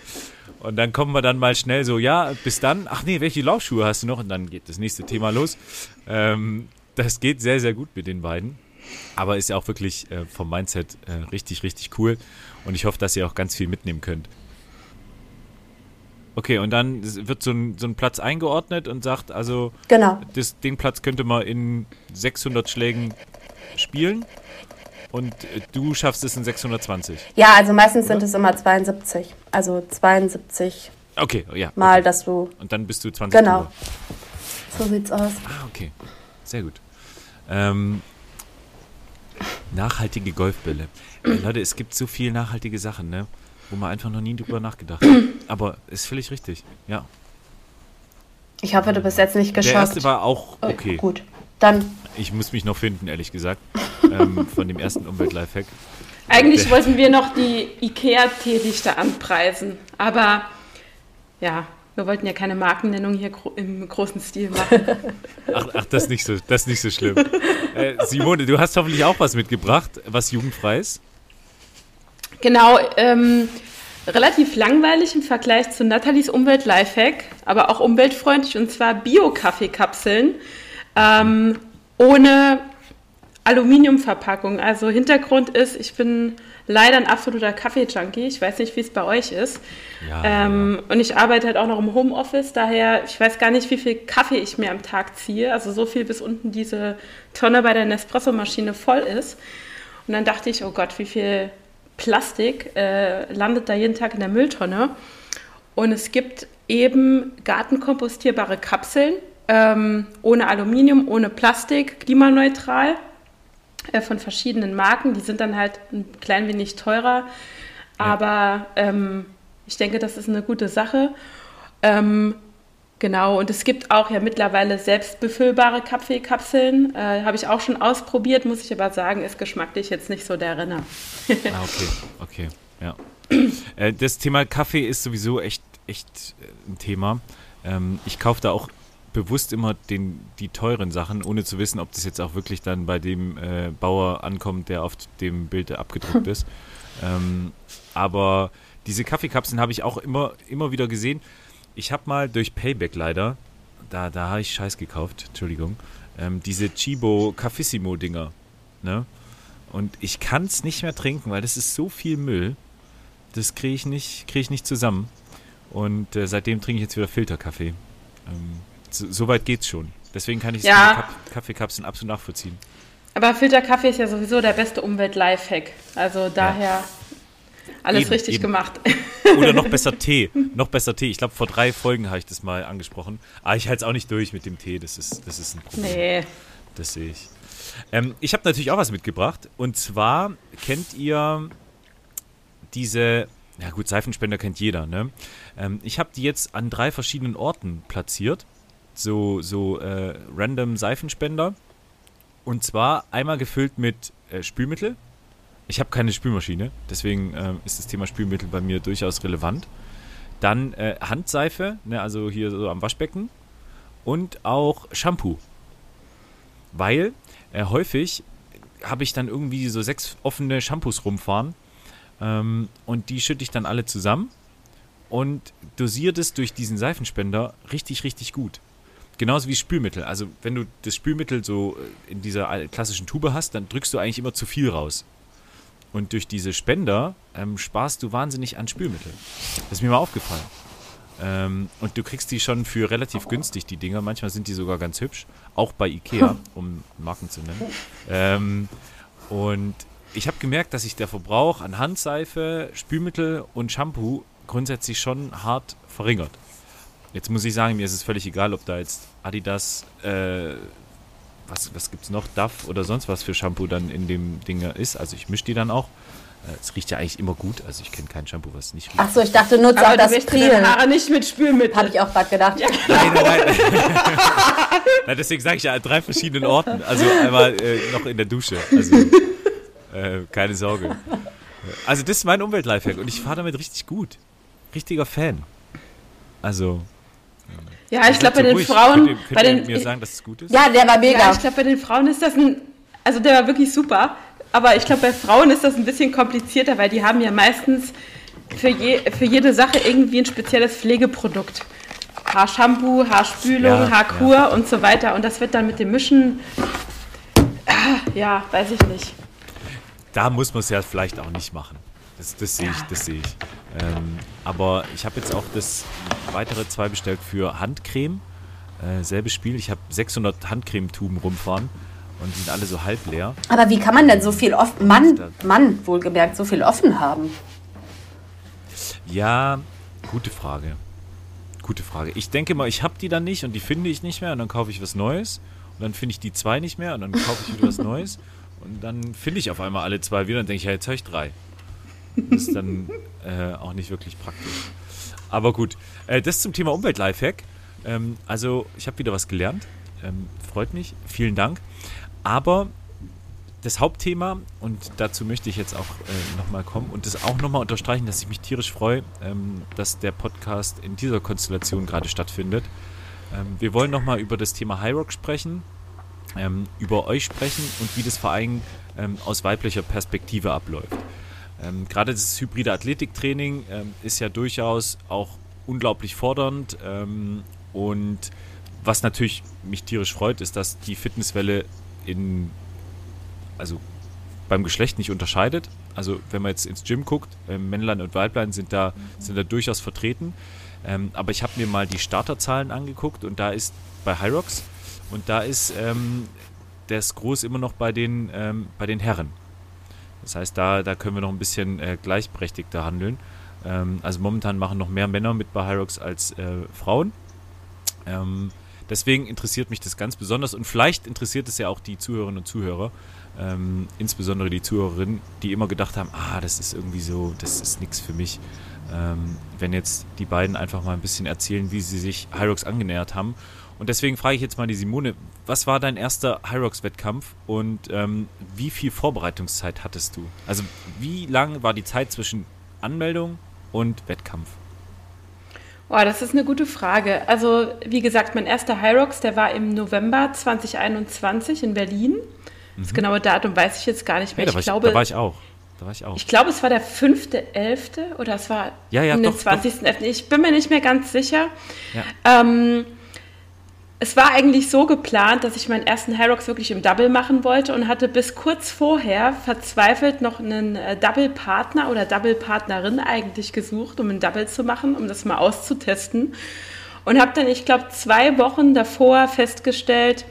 Und dann kommen wir dann mal schnell so, ja, bis dann, ach nee, welche Laufschuhe hast du noch? Und dann geht das nächste Thema los. Ähm, das geht sehr, sehr gut mit den beiden. Aber ist ja auch wirklich äh, vom Mindset äh, richtig, richtig cool. Und ich hoffe, dass ihr auch ganz viel mitnehmen könnt. Okay, und dann wird so ein, so ein Platz eingeordnet und sagt, also genau. das, den Platz könnte man in 600 Schlägen spielen und äh, du schaffst es in 620. Ja, also meistens Oder? sind es immer 72. Also 72 okay, ja, mal, okay. dass du... Und dann bist du 20 Genau. Drüber. So sieht's aus. Ah, okay. Sehr gut. Ähm, nachhaltige Golfbälle. Äh, Leute, es gibt so viele nachhaltige Sachen, ne? Wo man einfach noch nie drüber nachgedacht hat. Aber ist völlig richtig, ja. Ich hoffe, du bist jetzt nicht geschockt. Der erste war auch oh, okay. Oh, gut, dann. Ich muss mich noch finden, ehrlich gesagt, ähm, von dem ersten Umwelt-Lifehack. Eigentlich wollten wir noch die IKEA-Teelichter anpreisen, aber ja, wir wollten ja keine Markennennung hier gro im großen Stil machen. Ach, ach, das, ist nicht so, das ist nicht so schlimm. Äh, Simone, du hast hoffentlich auch was mitgebracht, was jugendfrei ist. Genau, ähm, relativ langweilig im Vergleich zu Nathalies Umwelt-Lifehack, aber auch umweltfreundlich und zwar Bio-Kaffeekapseln ähm, ohne Aluminiumverpackung. Also Hintergrund ist, ich bin leider ein absoluter Kaffee-Junkie. Ich weiß nicht, wie es bei euch ist. Ja, ähm, ja. Und ich arbeite halt auch noch im Homeoffice, daher, ich weiß gar nicht, wie viel Kaffee ich mir am Tag ziehe. Also so viel, bis unten diese Tonne bei der Nespresso-Maschine voll ist. Und dann dachte ich, oh Gott, wie viel Plastik äh, landet da jeden Tag in der Mülltonne. Und es gibt eben gartenkompostierbare Kapseln ähm, ohne Aluminium, ohne Plastik, klimaneutral äh, von verschiedenen Marken. Die sind dann halt ein klein wenig teurer, aber ähm, ich denke, das ist eine gute Sache. Ähm, Genau, und es gibt auch ja mittlerweile selbstbefüllbare Kaffeekapseln. Äh, Habe ich auch schon ausprobiert, muss ich aber sagen, ist geschmacklich jetzt nicht so der Renner. ah, okay, okay, ja. Äh, das Thema Kaffee ist sowieso echt, echt äh, ein Thema. Ähm, ich kaufe da auch bewusst immer den, die teuren Sachen, ohne zu wissen, ob das jetzt auch wirklich dann bei dem äh, Bauer ankommt, der auf dem Bild abgedruckt ist. Ähm, aber diese Kaffeekapseln habe ich auch immer, immer wieder gesehen ich habe mal durch Payback leider, da, da habe ich Scheiß gekauft, Entschuldigung, ähm, diese Chibo Cafissimo Dinger. Ne? Und ich kann es nicht mehr trinken, weil das ist so viel Müll. Das kriege ich, nicht, krieg ich nicht zusammen. Und äh, seitdem trinke ich jetzt wieder Filterkaffee. Ähm, so, so, weit geht's schon. Deswegen kann ich ja. Kaffeekapseln absolut nachvollziehen. Aber Filterkaffee ist ja sowieso der beste Umwelt-Lifehack. Also daher ja. Alles eben, richtig eben. gemacht. Oder noch besser Tee. Noch besser Tee. Ich glaube, vor drei Folgen habe ich das mal angesprochen. Aber ich halte es auch nicht durch mit dem Tee. Das ist, das ist ein Problem. Nee. Das sehe ich. Ähm, ich habe natürlich auch was mitgebracht. Und zwar kennt ihr diese, ja gut, Seifenspender kennt jeder, ne? Ähm, ich habe die jetzt an drei verschiedenen Orten platziert. So, so äh, random Seifenspender. Und zwar einmal gefüllt mit äh, Spülmittel, ich habe keine Spülmaschine, deswegen äh, ist das Thema Spülmittel bei mir durchaus relevant. Dann äh, Handseife, ne, also hier so am Waschbecken. Und auch Shampoo. Weil äh, häufig habe ich dann irgendwie so sechs offene Shampoos rumfahren. Ähm, und die schütte ich dann alle zusammen und dosiere das durch diesen Seifenspender richtig, richtig gut. genauso wie Spülmittel. Also wenn du das Spülmittel so äh, in dieser klassischen Tube hast, dann drückst du eigentlich immer zu viel raus. Und durch diese Spender ähm, sparst du wahnsinnig an Spülmittel. Das ist mir mal aufgefallen. Ähm, und du kriegst die schon für relativ günstig, die Dinger. Manchmal sind die sogar ganz hübsch. Auch bei Ikea, um Marken zu nennen. Ähm, und ich habe gemerkt, dass sich der Verbrauch an Handseife, Spülmittel und Shampoo grundsätzlich schon hart verringert. Jetzt muss ich sagen, mir ist es völlig egal, ob da jetzt Adidas, äh, was, was gibt es noch, Duff oder sonst was für Shampoo dann in dem Ding ist. Also ich mische die dann auch. Äh, es riecht ja eigentlich immer gut. Also ich kenne kein Shampoo, was nicht riecht. Achso, ich dachte, nutze auch Aber das du wäschst Priel. Haare nicht mit Spülmittel. Habe ich auch gerade gedacht. Nein, nein, nein. nein deswegen sage ich ja an drei verschiedenen Orten. Also einmal äh, noch in der Dusche. Also äh, keine Sorge. Also das ist mein Umwelt-Lifehack und ich fahre damit richtig gut. Richtiger Fan. Also. Ja, ich glaube, bei seid so den ruhig. Frauen, Könnt ihr, könnt bei ihr den, mir sagen, dass es gut ist? Ja, der war ja, mega. ich glaube, bei den Frauen ist das ein, also der war wirklich super. Aber ich glaube, bei Frauen ist das ein bisschen komplizierter, weil die haben ja meistens für, je, für jede Sache irgendwie ein spezielles Pflegeprodukt. Haarshampoo, Haarspülung, Ja, Haarkur und so weiter. Und das wird dann mit dem Mischen, ah, ja, weiß ich nicht. Da muss man es ja vielleicht auch nicht machen. Das, das sehe ich, das sehe ich. Ähm, aber ich habe jetzt auch das weitere zwei bestellt für Handcreme. Äh, selbes Spiel. Ich habe 600 Handcremetuben rumfahren und die sind alle so halb leer. Aber wie kann man denn so viel offen, Mann, Mann, wohlgemerkt, so viel offen haben? Ja, gute Frage. Gute Frage. Ich denke mal, ich habe die dann nicht und die finde ich nicht mehr und dann kaufe ich was Neues und dann finde ich die zwei nicht mehr und dann kaufe ich wieder was Neues und dann finde ich auf einmal alle zwei wieder und denke ich, ja, jetzt habe ich drei. Ist dann äh, auch nicht wirklich praktisch. Aber gut, äh, das zum Thema Umwelt-Lifehack. Ähm, also, ich habe wieder was gelernt. Ähm, freut mich. Vielen Dank. Aber das Hauptthema, und dazu möchte ich jetzt auch äh, nochmal kommen und das auch nochmal unterstreichen, dass ich mich tierisch freue, ähm, dass der Podcast in dieser Konstellation gerade stattfindet. Ähm, wir wollen nochmal über das Thema High Rock sprechen, ähm, über euch sprechen und wie das Verein ähm, aus weiblicher Perspektive abläuft. Ähm, gerade das hybride Athletiktraining ähm, ist ja durchaus auch unglaublich fordernd ähm, und was natürlich mich tierisch freut, ist, dass die Fitnesswelle in also beim Geschlecht nicht unterscheidet. Also wenn man jetzt ins Gym guckt, äh, Männlein und Weiblein sind da, sind da durchaus vertreten. Ähm, aber ich habe mir mal die Starterzahlen angeguckt und da ist bei Hyrox und da ist ähm, das Groß immer noch bei den, ähm, bei den Herren. Das heißt, da, da können wir noch ein bisschen äh, gleichberechtigter handeln. Ähm, also momentan machen noch mehr Männer mit bei Hyrox als äh, Frauen. Ähm, deswegen interessiert mich das ganz besonders und vielleicht interessiert es ja auch die Zuhörerinnen und Zuhörer, ähm, insbesondere die Zuhörerinnen, die immer gedacht haben, ah, das ist irgendwie so, das ist nichts für mich. Ähm, wenn jetzt die beiden einfach mal ein bisschen erzählen, wie sie sich Hyrox angenähert haben. Und deswegen frage ich jetzt mal die Simone, was war dein erster Hyrox-Wettkampf und ähm, wie viel Vorbereitungszeit hattest du? Also wie lang war die Zeit zwischen Anmeldung und Wettkampf? Boah, das ist eine gute Frage. Also, wie gesagt, mein erster Hyrox, der war im November 2021 in Berlin. Das genaue Datum weiß ich jetzt gar nicht mehr. Mhm. War ich ich, glaube, da war ich auch. Da war ich auch. Ich glaube, es war der 5.11. oder es war Ja, ja, den doch, 20.11. Ich bin mir nicht mehr ganz sicher. Ja. Ähm, es war eigentlich so geplant, dass ich meinen ersten Hyrox wirklich im Double machen wollte und hatte bis kurz vorher verzweifelt noch einen äh, Double-Partner oder Double-Partnerin eigentlich gesucht, um ein Double zu machen, um das mal auszutesten. Und habe dann, ich glaube, zwei Wochen davor festgestellt,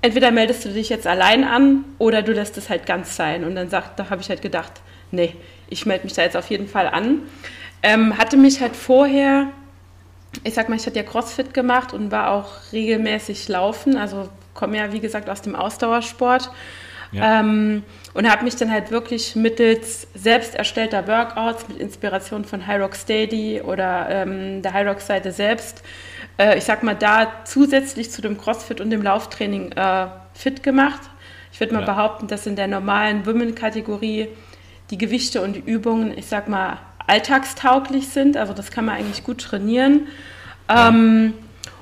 entweder meldest du dich jetzt allein an oder du lässt es halt ganz sein. Und dann sagt, da habe ich halt gedacht, nee, ich melde mich da jetzt auf jeden Fall an. Ähm, hatte mich halt vorher, ich sag mal, ich hatte ja CrossFit gemacht und war auch regelmäßig laufen, also komme ja, wie gesagt, aus dem Ausdauersport. Ja. Ähm, und habe mich dann halt wirklich mittels selbst erstellter Workouts mit Inspiration von Hyrox Daily oder ähm, der Hyrox-Seite selbst, äh, ich sag mal, da zusätzlich zu dem CrossFit und dem Lauftraining äh, fit gemacht. Ich würde mal Ja. behaupten, dass in der normalen Women-Kategorie die Gewichte und die Übungen, ich sag mal, alltagstauglich sind. Also das kann man eigentlich gut trainieren. Ähm,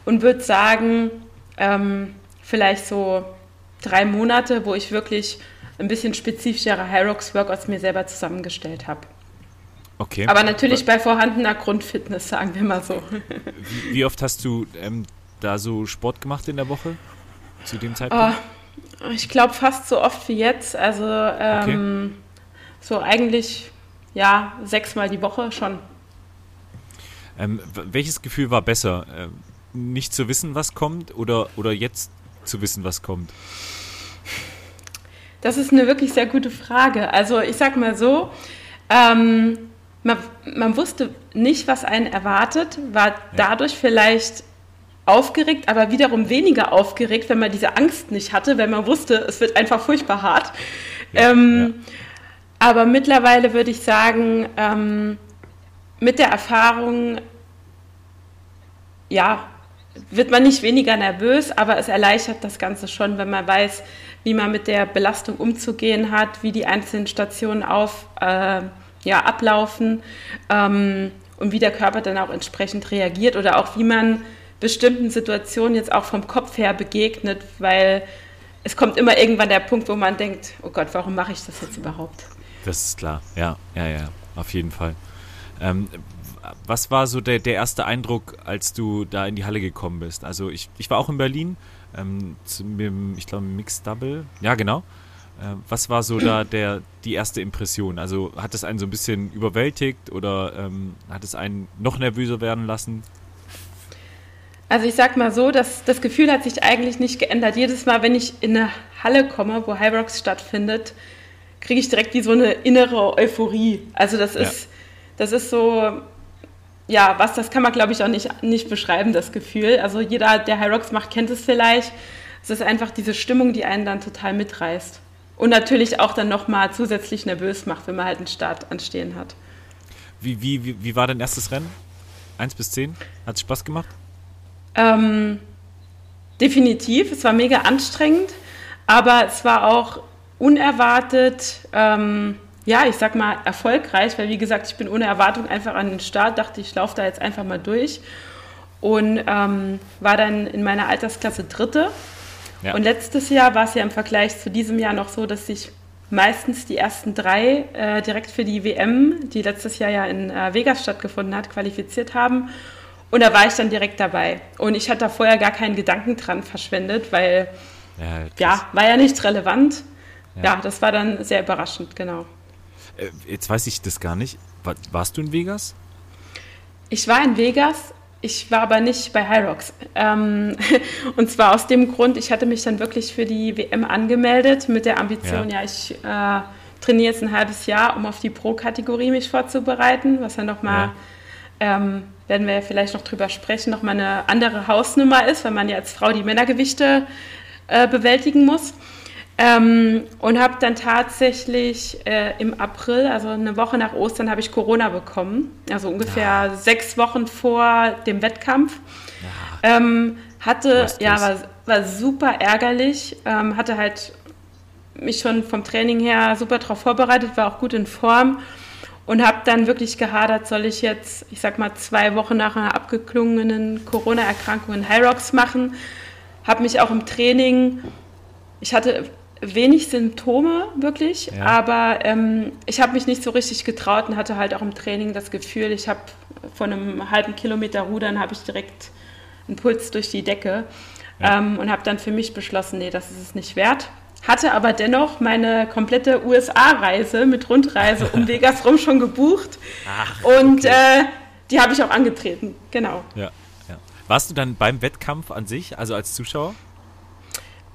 und würde sagen, ähm, vielleicht so drei Monate, wo ich wirklich ein bisschen spezifischere Hyrox-Workouts mir selber zusammengestellt habe. Okay. Aber natürlich bei vorhandener Grundfitness, sagen wir mal so. Wie, wie oft hast du ähm, da so Sport gemacht in der Woche zu dem Zeitpunkt? Oh, ich glaube fast so oft wie jetzt. Also ähm, okay. so eigentlich ja sechsmal die Woche schon. Ähm, welches Gefühl war besser? Ähm, nicht zu wissen, was kommt oder, oder jetzt zu wissen, was kommt? Das ist eine wirklich sehr gute Frage. Also ich sag mal so, ähm, man, man, wusste nicht, was einen erwartet, war ja. dadurch vielleicht aufgeregt, aber wiederum weniger aufgeregt, wenn man diese Angst nicht hatte, wenn man wusste, es wird einfach furchtbar hart. Ja, ähm, ja. Aber mittlerweile würde ich sagen, ähm, mit der Erfahrung, ja, wird man nicht weniger nervös, aber es erleichtert das Ganze schon, wenn man weiß, wie man mit der Belastung umzugehen hat, wie die einzelnen Stationen auf, äh, ja, ablaufen ähm, und wie der Körper dann auch entsprechend reagiert oder auch wie man bestimmten Situationen jetzt auch vom Kopf her begegnet, weil es kommt immer irgendwann der Punkt, wo man denkt, oh Gott, warum mache ich das jetzt überhaupt? Das ist klar, ja, ja, ja, auf jeden Fall. Ähm, was war so der, der erste Eindruck, als du da in die Halle gekommen bist? Also ich, ich war auch in Berlin, ähm, zum, ich glaube Mixed Double, ja genau. Äh, was war so da der, die erste Impression? Also hat es einen so ein bisschen überwältigt oder ähm, hat es einen noch nervöser werden lassen? Also ich sag mal so, dass das Gefühl hat sich eigentlich nicht geändert. Jedes Mal, wenn ich in eine Halle komme, wo High Rocks stattfindet, kriege ich direkt wie so eine innere Euphorie. Also das ist, ja. das ist so, ja, was, das kann man, glaube ich, auch nicht, nicht beschreiben, das Gefühl. Also jeder, der High Rocks macht, kennt es vielleicht. Es ist einfach diese Stimmung, die einen dann total mitreißt. Und natürlich auch dann nochmal zusätzlich nervös macht, wenn man halt einen Start anstehen hat. Wie, wie, wie, wie war dein erstes Rennen? Eins bis zehn? Hat es Spaß gemacht? Ähm, definitiv. Es war mega anstrengend, aber es war auch unerwartet. Ähm, ja, ich sag mal, erfolgreich, weil wie gesagt, ich bin ohne Erwartung einfach an den Start, dachte ich, laufe da jetzt einfach mal durch und ähm, war dann in meiner Altersklasse Dritte. Ja. Und letztes Jahr war es ja im Vergleich zu diesem Jahr noch so, dass sich meistens die ersten drei äh, direkt für die WM, die letztes Jahr ja in äh, Vegas stattgefunden hat, qualifiziert haben. Und da war ich dann direkt dabei. Und ich hatte da vorher gar keinen Gedanken dran verschwendet, weil ja, ja war ja nicht relevant. Ja. ja. das war dann sehr überraschend, genau. Äh, jetzt weiß ich das gar nicht. warst du in Vegas? Ich war in Vegas, ich war aber nicht bei Hyrox. Ähm, und zwar aus dem Grund, ich hatte mich dann wirklich für die WM angemeldet mit der Ambition, ja, ja ich äh, trainiere jetzt ein halbes Jahr, um auf die Pro-Kategorie mich vorzubereiten, was ja nochmal, ja. ähm, werden wir ja vielleicht noch drüber sprechen, nochmal eine andere Hausnummer ist, weil man ja als Frau die Männergewichte äh, bewältigen muss. Ähm, und habe dann tatsächlich äh, im April, also eine Woche nach Ostern, habe ich Corona bekommen. Also ungefähr ja. sechs Wochen vor dem Wettkampf. Ja. Ähm, hatte, ja, war, war super ärgerlich. Ähm, hatte halt mich schon vom Training her super darauf vorbereitet, war auch gut in Form und habe dann wirklich gehadert, soll ich jetzt, ich sag mal, zwei Wochen nach einer abgeklungenen Corona-Erkrankung in High Rocks machen. Habe mich auch im Training, ich hatte wenig Symptome wirklich, ja. aber ähm, ich habe mich nicht so richtig getraut und hatte halt auch im Training das Gefühl, ich habe von einem halben Kilometer Rudern habe ich direkt einen Puls durch die Decke ja. ähm, und habe dann für mich beschlossen, nee, das ist es nicht wert. Hatte aber dennoch meine komplette USA-Reise mit Rundreise um Vegas rum schon gebucht Ach, und okay. äh, die habe ich auch angetreten, genau. Ja, ja. Warst du dann beim Wettkampf an sich, also als Zuschauer?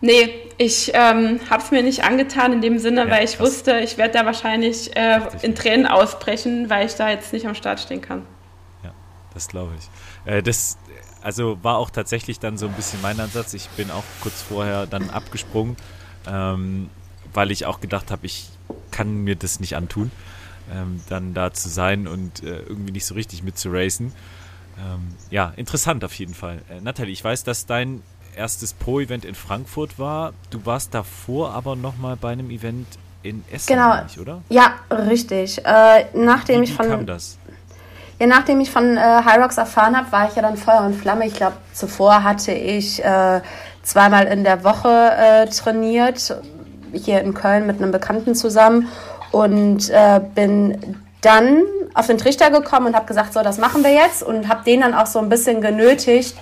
Nee, ich ähm, habe es mir nicht angetan in dem Sinne, ja, weil ich wusste, ich werde da wahrscheinlich äh, in Tränen ausbrechen, weil ich da jetzt nicht am Start stehen kann. Ja, das glaube ich. Äh, das also war auch tatsächlich dann so ein bisschen mein Ansatz. Ich bin auch kurz vorher dann abgesprungen, ähm, weil ich auch gedacht habe, ich kann mir das nicht antun, ähm, dann da zu sein und äh, irgendwie nicht so richtig mitzuracen. Ähm, ja, interessant auf jeden Fall. Äh, Nathalie, ich weiß, dass dein erstes Pro-Event in Frankfurt war. Du warst davor aber nochmal bei einem Event in Essen, genau. Nicht, oder? Ja, richtig. Äh, nachdem wie, ich von, wie kam das? Ja, nachdem ich von äh, Hyrox erfahren habe, war ich ja dann Feuer und Flamme. Ich glaube, zuvor hatte ich äh, zweimal in der Woche äh, trainiert, hier in Köln mit einem Bekannten zusammen und äh, bin dann auf den Trichter gekommen und habe gesagt, so, das machen wir jetzt und habe den dann auch so ein bisschen genötigt,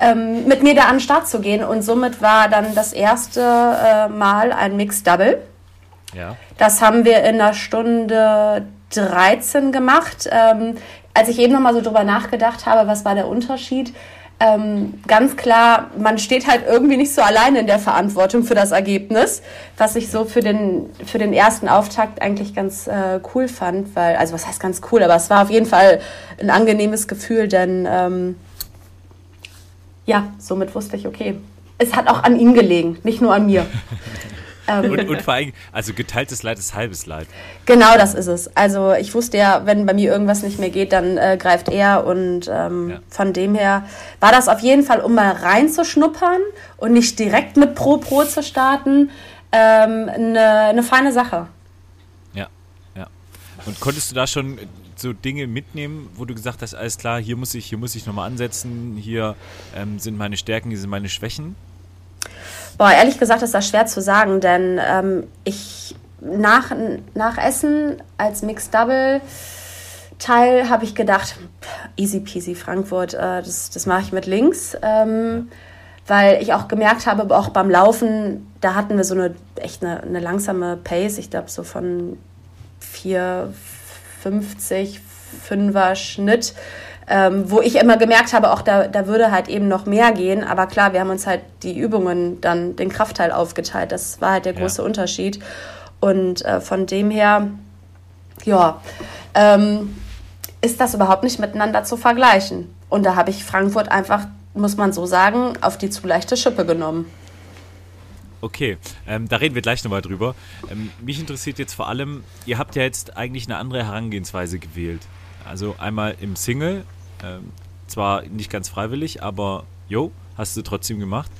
ähm, mit mir da an den Start zu gehen. Und somit war dann das erste äh, Mal ein Mixed Double. Ja. Das haben wir in einer Stunde 13 gemacht. Ähm, als ich eben nochmal so drüber nachgedacht habe, was war der Unterschied, ähm, ganz klar, man steht halt irgendwie nicht so alleine in der Verantwortung für das Ergebnis, was ich so für den, für den ersten Auftakt eigentlich ganz äh, cool fand, weil, also was heißt ganz cool, aber es war auf jeden Fall ein angenehmes Gefühl, denn ähm, ja, somit wusste ich, okay, es hat auch an ihm gelegen, nicht nur an mir. Ähm, und, und, vor allem, also geteiltes Leid ist halbes Leid. Genau, das ist es. Also ich wusste ja, wenn bei mir irgendwas nicht mehr geht, dann äh, greift er und ähm, ja. von dem her war das auf jeden Fall, um mal reinzuschnuppern und nicht direkt mit Pro Pro zu starten, ähm, eine ähm, feine Sache. Und konntest du da schon so Dinge mitnehmen, wo du gesagt hast, alles klar, hier muss ich, hier muss ich nochmal ansetzen, hier ähm, sind meine Stärken, hier sind meine Schwächen? Boah, ehrlich gesagt ist das schwer zu sagen, denn ähm, ich nach, nach Essen als Mixed Double Teil habe ich gedacht, easy peasy Frankfurt, äh, das, das mache ich mit links. Ähm, weil ich auch gemerkt habe, auch beim Laufen, da hatten wir so eine echt eine, eine langsame Pace, ich glaube so von 4,50, 5er Schnitt ähm, wo ich immer gemerkt habe, auch da, da würde halt eben noch mehr gehen. Aber klar, wir haben uns halt die Übungen dann, den Kraftteil aufgeteilt. Das war halt der große ja. Unterschied. Und äh, von dem her, ja, ähm, ist das überhaupt nicht miteinander zu vergleichen. Und da habe ich Frankfurt einfach, muss man so sagen, auf die zu leichte Schippe genommen. Okay, ähm, da reden wir gleich nochmal drüber. Ähm, mich interessiert jetzt vor allem, ihr habt ja jetzt eigentlich eine andere Herangehensweise gewählt. Also einmal im Single ähm, zwar nicht ganz freiwillig, aber jo, hast du trotzdem gemacht.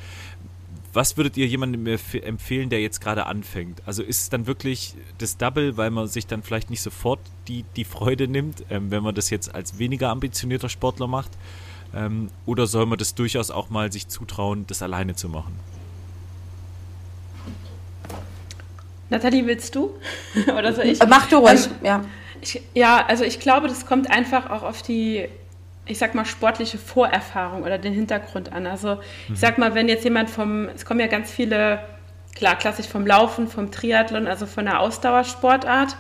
Was würdet ihr jemandem empfehlen, der jetzt gerade anfängt? Also ist es dann wirklich das Double, weil man sich dann vielleicht nicht sofort die, die Freude nimmt, ähm, wenn man das jetzt als weniger ambitionierter Sportler macht? Ähm, oder soll man das durchaus auch mal sich zutrauen, das alleine zu machen? Nathalie, willst du? oder soll ich? Mach du ruhig, ähm, ja. Ich, ja, also ich glaube, das kommt einfach auch auf die ich sag mal, sportliche Vorerfahrung oder den Hintergrund an. Also ich mhm. sag mal, wenn jetzt jemand vom, es kommen ja ganz viele, klar, klassisch vom Laufen, vom Triathlon, also von der Ausdauersportart,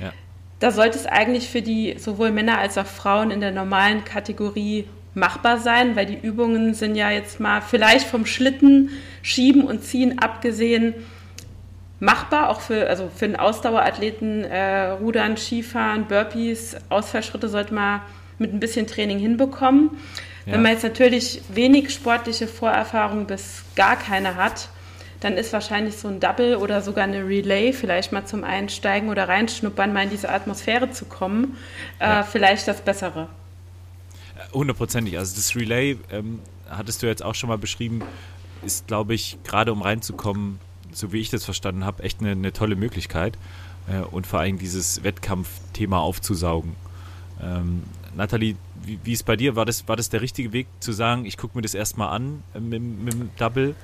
ja. da sollte es eigentlich für die sowohl Männer als auch Frauen in der normalen Kategorie machbar sein, weil die Übungen sind ja jetzt mal vielleicht vom Schlitten, Schieben und Ziehen abgesehen machbar, auch für, also für einen Ausdauerathleten, äh, Rudern, Skifahren, Burpees, Ausfallschritte sollte man mit ein bisschen Training hinbekommen. Ja. Wenn man jetzt natürlich wenig sportliche Vorerfahrung bis gar keine hat, dann ist wahrscheinlich so ein Double oder sogar eine Relay, vielleicht mal zum Einsteigen oder Reinschnuppern, mal in diese Atmosphäre zu kommen, äh, ja. vielleicht das Bessere. Hundertprozentig. Also das Relay, ähm, hattest du jetzt auch schon mal beschrieben, ist, glaube ich, gerade um reinzukommen, so wie ich das verstanden habe, echt eine, eine tolle Möglichkeit äh, und vor allem dieses Wettkampfthema aufzusaugen. Ähm, Nathalie, wie, wie ist bei dir? War das, war das der richtige Weg zu sagen, ich gucke mir das erstmal an äh, mit, mit dem Double?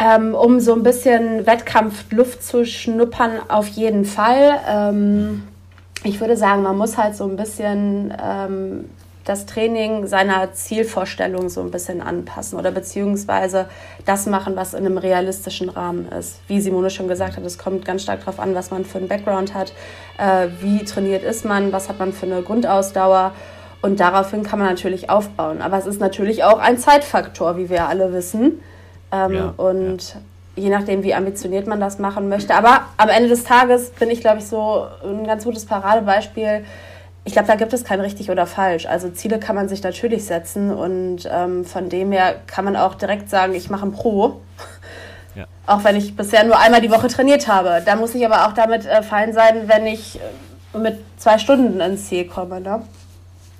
Ähm, um so ein bisschen Wettkampfluft zu schnuppern, auf jeden Fall. Ähm, ich würde sagen, man muss halt so ein bisschen ähm, das Training seiner Zielvorstellung so ein bisschen anpassen oder beziehungsweise das machen, was in einem realistischen Rahmen ist. Wie Simone schon gesagt hat, es kommt ganz stark darauf an, was man für einen Background hat, äh, wie trainiert ist man, was hat man für eine Grundausdauer und daraufhin kann man natürlich aufbauen. Aber es ist natürlich auch ein Zeitfaktor, wie wir alle wissen. Ähm, ja, und ja je nachdem, wie ambitioniert man das machen möchte. Aber am Ende des Tages bin ich, glaube ich, so ein ganz gutes Paradebeispiel ich glaube, da gibt es kein richtig oder falsch. Also Ziele kann man sich natürlich setzen und ähm, von dem her kann man auch direkt sagen, ich mache ein Pro. Ja. Auch wenn ich bisher nur einmal die Woche trainiert habe. Da muss ich aber auch damit äh, fein sein, wenn ich äh, mit zwei Stunden ins Ziel komme. Ne?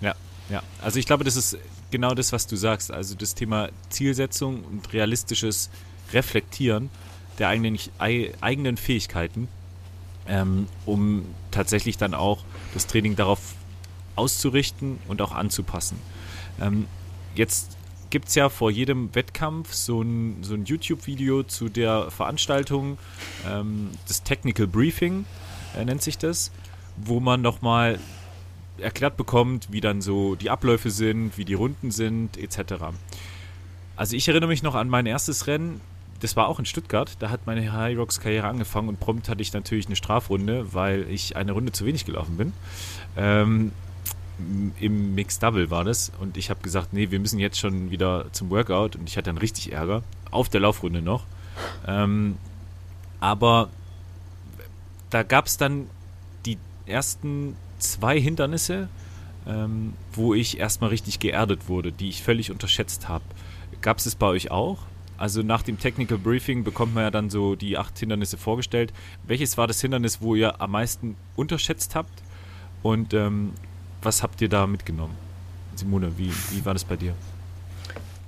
Ja, ja. Also ich glaube, das ist genau das, was du sagst. Also das Thema Zielsetzung und realistisches Reflektieren der eigenen, eigenen Fähigkeiten, ähm, um tatsächlich dann auch das Training darauf auszurichten und auch anzupassen. Ähm, jetzt gibt es ja vor jedem Wettkampf so ein, so ein YouTube-Video zu der Veranstaltung, ähm, das Technical Briefing äh, nennt sich das, wo man nochmal erklärt bekommt, wie dann so die Abläufe sind, wie die Runden sind, etc. Also ich erinnere mich noch an mein erstes Rennen. Das war auch in Stuttgart. Da hat meine High Rocks Karriere angefangen und prompt hatte ich natürlich eine Strafrunde, weil ich eine Runde zu wenig gelaufen bin. Ähm, Im Mixed Double war das und ich habe gesagt, nee, wir müssen jetzt schon wieder zum Workout und ich hatte dann richtig Ärger auf der Laufrunde noch. Ähm, aber da gab es dann die ersten zwei Hindernisse, ähm, wo ich erstmal richtig geerdet wurde, die ich völlig unterschätzt habe. Gab es es bei euch auch? Also nach dem Technical Briefing bekommt man ja dann so die acht Hindernisse vorgestellt. Welches war das Hindernis, wo ihr am meisten unterschätzt habt? Und ähm, was habt ihr da mitgenommen? Simone, wie, wie war das bei dir?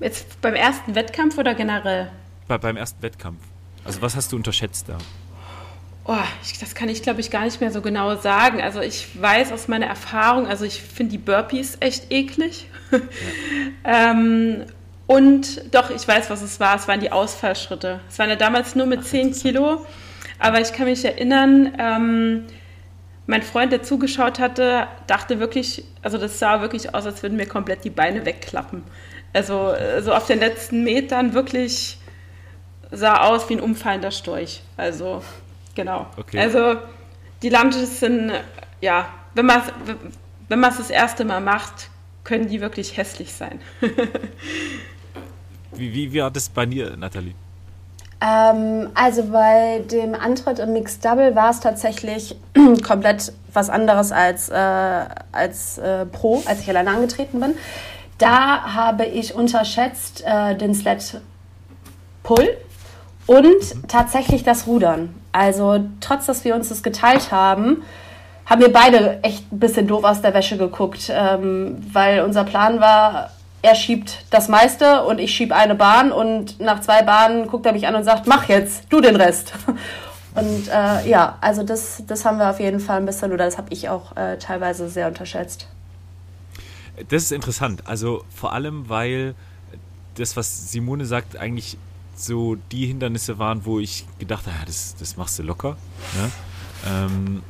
Jetzt beim ersten Wettkampf oder generell? Bei, beim ersten Wettkampf. Also was hast du unterschätzt da? Oh, ich, das kann ich, glaube ich, gar nicht mehr so genau sagen. Also ich weiß aus meiner Erfahrung, also ich finde die Burpees echt eklig. Ja. ähm, und doch, ich weiß, was es war. Es waren die Ausfallschritte. Es waren ja damals nur mit Ach, 10 Kilo. Aber ich kann mich erinnern, ähm, mein Freund, der zugeschaut hatte, dachte wirklich, also das sah wirklich aus, als würden mir komplett die Beine wegklappen. Also so auf den letzten Metern wirklich sah aus wie ein umfallender Storch. Also Genau. Okay. Also die Lunges sind, ja, wenn man es wenn das erste Mal macht, können die wirklich hässlich sein. wie, wie, wie war das bei dir, Nathalie? Ähm, also bei dem Antritt im Mixed Double war es tatsächlich komplett was anderes als, äh, als äh, Pro, als ich alleine angetreten bin. Da habe ich unterschätzt äh, den Sled Pull und tatsächlich das Rudern. Also trotz, dass wir uns das geteilt haben, haben wir beide echt ein bisschen doof aus der Wäsche geguckt, ähm, weil unser Plan war, er schiebt das meiste und ich schieb eine Bahn und nach zwei Bahnen guckt er mich an und sagt, mach jetzt, du den Rest. Und äh, ja, also das, das haben wir auf jeden Fall ein bisschen, oder das habe ich auch äh, teilweise sehr unterschätzt. Das ist interessant, also vor allem, weil das, was Simone sagt, eigentlich so die Hindernisse waren, wo ich gedacht habe, das, das machst du locker. Ne? Ähm,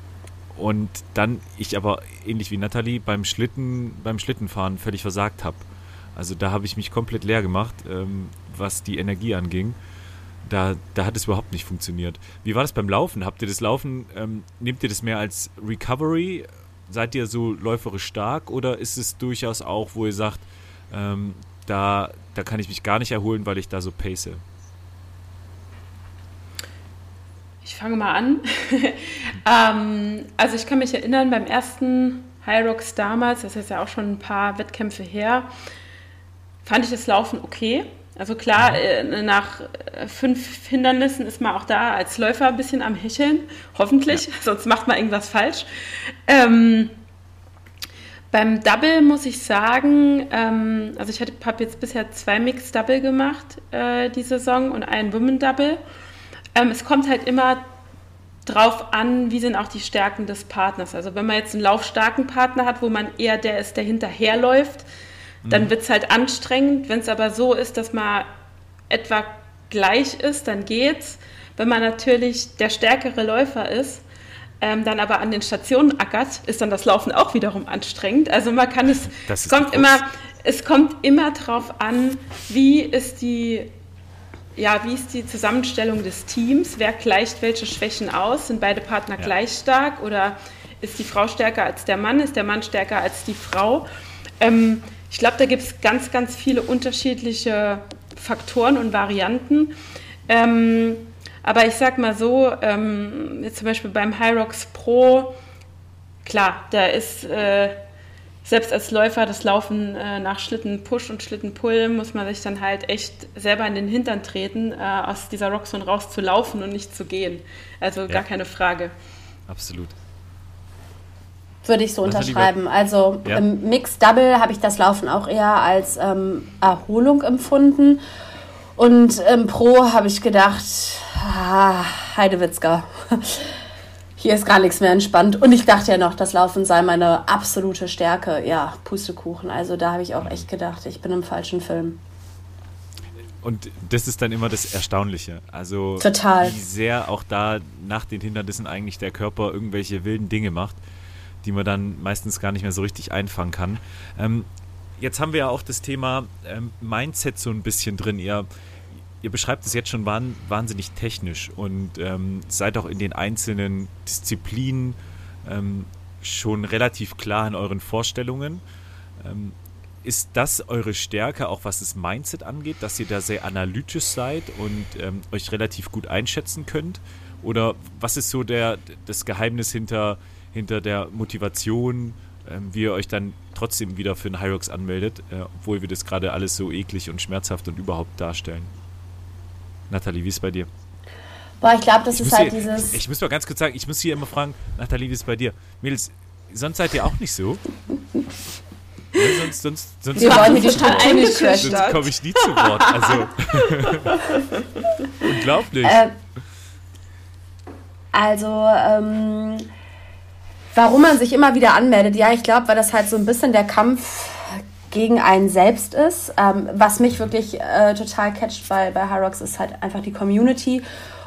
und dann ich aber ähnlich wie Nathalie beim Schlitten, beim Schlittenfahren völlig versagt habe. Also da habe ich mich komplett leer gemacht, ähm, was die Energie anging. Da, da hat es überhaupt nicht funktioniert. Wie war das beim Laufen? Habt ihr das Laufen, ähm, nehmt ihr das mehr als Recovery? Seid ihr so läuferisch stark oder ist es durchaus auch, wo ihr sagt, ähm, da, da kann ich mich gar nicht erholen, weil ich da so pace? Ich fange mal an. ähm, also ich kann mich erinnern, beim ersten High Rocks damals, das ist ja auch schon ein paar Wettkämpfe her, fand ich das Laufen okay. Also klar, äh, nach äh, fünf Hindernissen ist man auch da als Läufer ein bisschen am Hecheln, hoffentlich, ja. sonst macht man irgendwas falsch. Ähm, beim Double muss ich sagen, ähm, also ich habe jetzt bisher zwei Mixed Double gemacht äh, die Saison und einen Women Double. Ähm, es kommt halt immer drauf an, wie sind auch die Stärken des Partners. Also wenn man jetzt einen laufstarken Partner hat, wo man eher der ist, der hinterherläuft, dann mhm. wird es halt anstrengend. Wenn es aber so ist, dass man etwa gleich ist, dann geht's. Wenn man natürlich der stärkere Läufer ist, ähm, dann aber an den Stationen ackert, ist dann das Laufen auch wiederum anstrengend. Also man kann es, es kommt immer, es kommt immer drauf an, wie ist die ja, wie ist die Zusammenstellung des Teams? Wer gleicht welche Schwächen aus? Sind beide Partner ja. gleich stark oder ist die Frau stärker als der Mann? Ist der Mann stärker als die Frau? Ähm, ich glaube, da gibt es ganz, ganz viele unterschiedliche Faktoren und Varianten. Ähm, aber ich sag mal so, ähm, jetzt zum Beispiel beim Hyrox Pro, klar, da ist äh, selbst als Läufer das Laufen äh, nach Schlitten-Push und Schlitten-Pull muss man sich dann halt echt selber in den Hintern treten, äh, aus dieser Rockzone raus zu laufen und nicht zu gehen. Also ja. gar keine Frage. Absolut. Würde ich so unterschreiben. Also ja. im Mix Double habe ich das Laufen auch eher als ähm, Erholung empfunden. Und im Pro habe ich gedacht, ah, Heidewitzka hier ist gar nichts mehr entspannt. Und ich dachte ja noch, das Laufen sei meine absolute Stärke. Ja, Pustekuchen. Also da habe ich auch echt gedacht, ich bin im falschen Film. Und das ist dann immer das Erstaunliche. Also Total. wie sehr auch da nach den Hindernissen eigentlich der Körper irgendwelche wilden Dinge macht, die man dann meistens gar nicht mehr so richtig einfangen kann. Ähm, jetzt haben wir ja auch das Thema ähm, Mindset so ein bisschen drin. Ihr, ihr beschreibt es jetzt schon wahnsinnig technisch und ähm, seid auch in den einzelnen Disziplinen ähm, schon relativ klar in euren Vorstellungen. Ähm, ist das eure Stärke, auch was das Mindset angeht, dass ihr da sehr analytisch seid und ähm, euch relativ gut einschätzen könnt? Oder was ist so der, das Geheimnis hinter, hinter der Motivation, ähm, wie ihr euch dann trotzdem wieder für einen Hyrox anmeldet, äh, obwohl wir das gerade alles so eklig und schmerzhaft und überhaupt darstellen? Nathalie, wie ist es bei dir? Boah, ich glaube, das ich ist halt hier, dieses. Ich muss mal ganz kurz sagen, ich muss hier immer fragen, Nathalie, wie ist es bei dir? Mädels, sonst seid ihr auch nicht so. Ja, sonst, sonst, sonst, wir wollen die Sonst komme ich nie zu Wort. Also unglaublich. Äh, also ähm, warum man sich immer wieder anmeldet, ja, ich glaube, weil das halt so ein bisschen der Kampf gegen einen selbst ist. Ähm, was mich wirklich äh, total catcht bei, bei Hyrox ist halt einfach die Community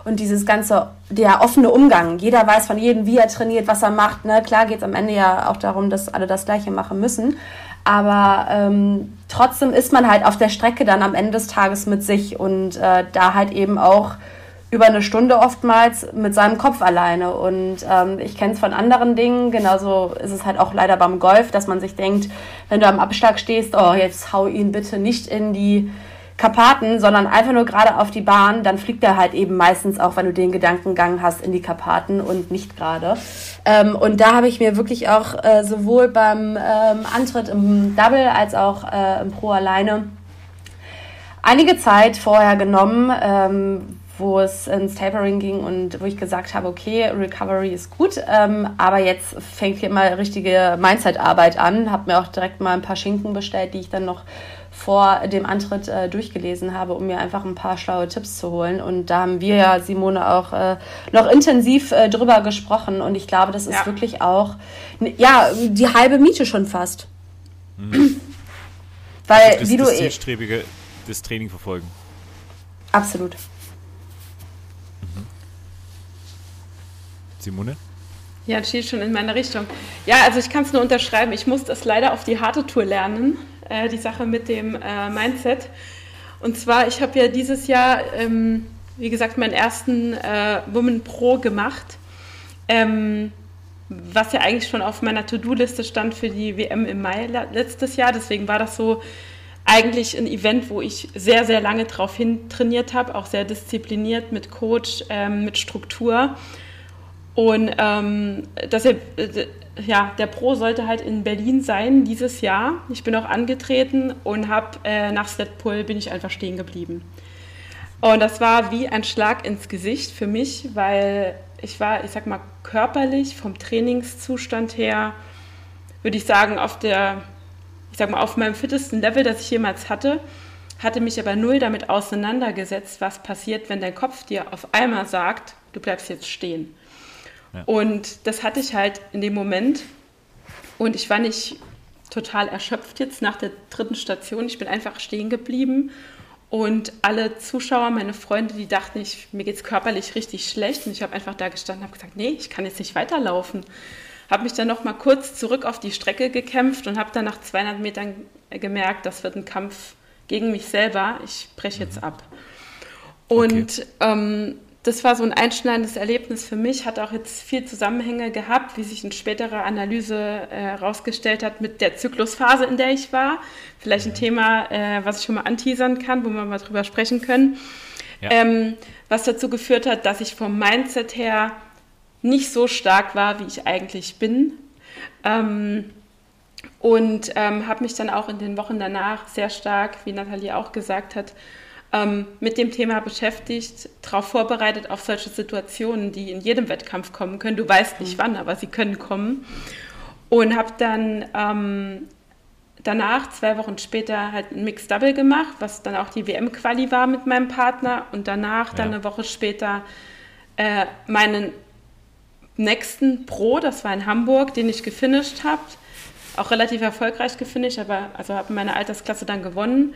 und dieses ganze, der offene Umgang. Jeder weiß von jedem, wie er trainiert, was er macht. Ne? Klar geht es am Ende ja auch darum, dass alle das Gleiche machen müssen. Aber ähm, trotzdem ist man halt auf der Strecke dann am Ende des Tages mit sich und äh, da halt eben auch über eine Stunde oftmals mit seinem Kopf alleine. Und ähm, ich kenne es von anderen Dingen, genauso ist es halt auch leider beim Golf, dass man sich denkt, wenn du am Abschlag stehst, oh, jetzt hau ihn bitte nicht in die Karpaten, sondern einfach nur gerade auf die Bahn, dann fliegt er halt eben meistens auch, wenn du den Gedankengang hast, in die Karpaten und nicht gerade. Ähm, und da habe ich mir wirklich auch äh, sowohl beim ähm, Antritt im Double als auch äh, im Pro alleine einige Zeit vorher genommen, ähm, wo es ins Tapering ging und wo ich gesagt habe, okay, Recovery ist gut, ähm, aber jetzt fängt hier mal richtige Mindset-Arbeit an. Habe mir auch direkt mal ein paar Schinken bestellt, die ich dann noch vor dem Antritt äh, durchgelesen habe, um mir einfach ein paar schlaue Tipps zu holen. Und da haben wir ja, Simone, auch äh, noch intensiv äh, drüber gesprochen. Und ich glaube, das ist ja. wirklich auch, ja, die halbe Miete schon fast. Mhm. Weil, das, wie das du. Zielstrebige das Training verfolgen. Absolut. Simone? Ja, das steht schon in meiner Richtung. Ja, also ich kann es nur unterschreiben. Ich muss das leider auf die harte Tour lernen äh, die Sache mit dem äh, Mindset. Und zwar, ich habe ja dieses Jahr, ähm, wie gesagt, meinen ersten äh, Woman Pro gemacht, ähm, was ja eigentlich schon auf meiner To-Do-Liste stand für die WM im Mai letztes Jahr. Deswegen war das so eigentlich ein Event, wo ich sehr, sehr lange drauf hin trainiert habe, auch sehr diszipliniert mit Coach, ähm, mit Struktur. Und ähm, dass äh, ja, der Pro sollte halt in Berlin sein dieses Jahr. Ich bin auch angetreten und habe äh, nach Sledpull bin ich einfach stehen geblieben. Und das war wie ein Schlag ins Gesicht für mich, weil ich war, ich sag mal, körperlich vom Trainingszustand her, würde ich sagen, auf der, ich sag mal, auf meinem fittesten Level, das ich jemals hatte, hatte mich aber null damit auseinandergesetzt, was passiert, wenn dein Kopf dir auf einmal sagt, du bleibst jetzt stehen. Und das hatte ich halt in dem Moment. Und ich war nicht total erschöpft jetzt nach der dritten Station. Ich bin einfach stehen geblieben. Und alle Zuschauer, meine Freunde, die dachten, ich, mir geht es körperlich richtig schlecht. Und ich habe einfach da gestanden und habe gesagt, nee, ich kann jetzt nicht weiterlaufen. Habe mich dann noch mal kurz zurück auf die Strecke gekämpft und habe dann nach 200 Metern gemerkt, das wird ein Kampf gegen mich selber. Ich breche jetzt mhm. ab. Und okay. ähm, das war so ein einschneidendes Erlebnis für mich, hat auch jetzt viel Zusammenhänge gehabt, wie sich in späterer Analyse herausgestellt äh, hat mit der Zyklusphase, in der ich war. Vielleicht ein Thema, äh, was ich schon mal anteasern kann, wo wir mal drüber sprechen können. Ja. Ähm, was dazu geführt hat, dass ich vom Mindset her nicht so stark war, wie ich eigentlich bin. Ähm, und ähm, habe mich dann auch in den Wochen danach sehr stark, wie Nathalie auch gesagt hat, ähm, mit dem Thema beschäftigt, darauf vorbereitet auf solche Situationen, die in jedem Wettkampf kommen können. Du weißt nicht mhm. wann, aber sie können kommen. Und habe dann ähm, danach, zwei Wochen später, halt ein Mixed Double gemacht, was dann auch die WM-Quali war mit meinem Partner. Und danach, ja. dann eine Woche später, äh, meinen nächsten Pro, das war in Hamburg, den ich gefinisht habe. Auch relativ erfolgreich gefinisht, aber also habe meine Altersklasse dann gewonnen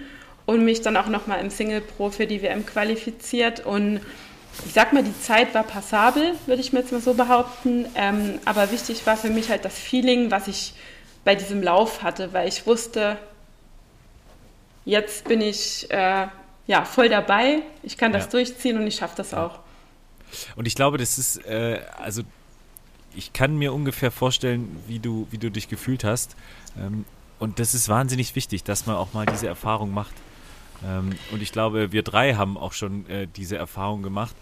und mich dann auch nochmal im Single Pro für die WM qualifiziert. Und ich sag mal, die Zeit war passabel, würde ich mir jetzt mal so behaupten. Ähm, aber wichtig war für mich halt das Feeling, was ich bei diesem Lauf hatte, weil ich wusste, jetzt bin ich äh, ja voll dabei. Ich kann das ja. durchziehen und ich schaffe das auch. Und ich glaube, das ist, äh, also ich kann mir ungefähr vorstellen, wie du, wie du dich gefühlt hast. Ähm, und das ist wahnsinnig wichtig, dass man auch mal diese Erfahrung macht. Ähm, und ich glaube, wir drei haben auch schon äh, diese Erfahrung gemacht,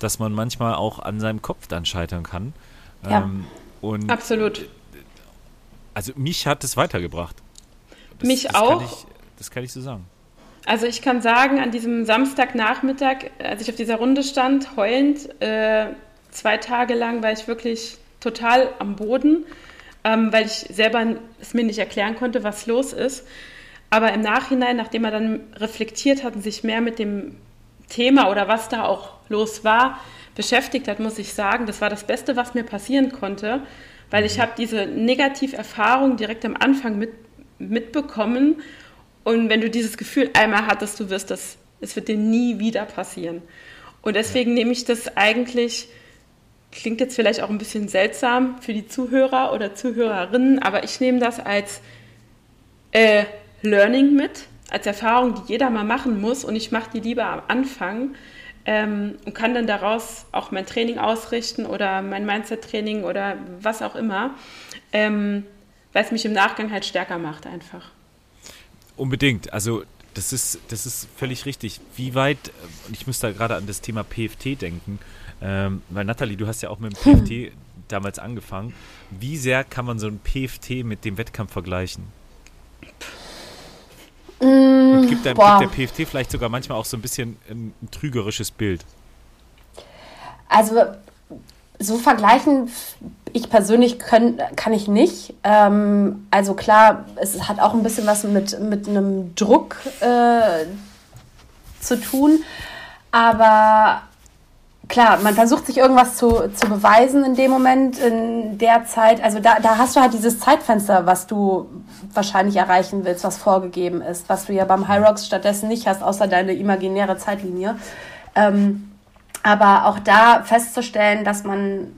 dass man manchmal auch an seinem Kopf dann scheitern kann. Ja. Ähm, und Absolut. Also mich hat es weitergebracht. Das, mich das auch. Kann ich, das kann ich so sagen. Also ich kann sagen, an diesem Samstagnachmittag, als ich auf dieser Runde stand, heulend, äh, zwei Tage lang war ich wirklich total am Boden, ähm, weil ich selber es mir nicht erklären konnte, was los ist. Aber im Nachhinein, nachdem er dann reflektiert hat und sich mehr mit dem Thema oder was da auch los war, beschäftigt hat, muss ich sagen, das war das Beste, was mir passieren konnte, weil ich mhm. habe diese Negativerfahrung direkt am Anfang mit, mitbekommen und wenn du dieses Gefühl einmal hattest, du wirst das, es wird dir nie wieder passieren. Und deswegen nehme ich das eigentlich, klingt jetzt vielleicht auch ein bisschen seltsam für die Zuhörer oder Zuhörerinnen, aber ich nehme das als äh, Learning mit, als Erfahrung, die jeder mal machen muss und ich mache die lieber am Anfang ähm, und kann dann daraus auch mein Training ausrichten oder mein Mindset-Training oder was auch immer, ähm, weil es mich im Nachgang halt stärker macht einfach. Unbedingt. Also das ist, das ist völlig richtig. Wie weit, und ich muss da gerade an das Thema PFT denken, ähm, weil Nathalie, du hast ja auch mit dem PFT damals angefangen. Wie sehr kann man so ein PFT mit dem Wettkampf vergleichen? Mm, und gibt, der, gibt der PFT vielleicht sogar manchmal auch so ein bisschen ein, ein trügerisches Bild? Also so vergleichen, ich persönlich können, kann ich nicht. Ähm, also klar, es hat auch ein bisschen was mit, mit einem Druck äh, zu tun. Aber klar, man versucht sich irgendwas zu, zu beweisen in dem Moment, in der Zeit. Also da, da hast du halt dieses Zeitfenster, was du wahrscheinlich erreichen willst, was vorgegeben ist, was du ja beim High Rocks stattdessen nicht hast, außer deine imaginäre Zeitlinie. Ähm, aber auch da festzustellen, dass man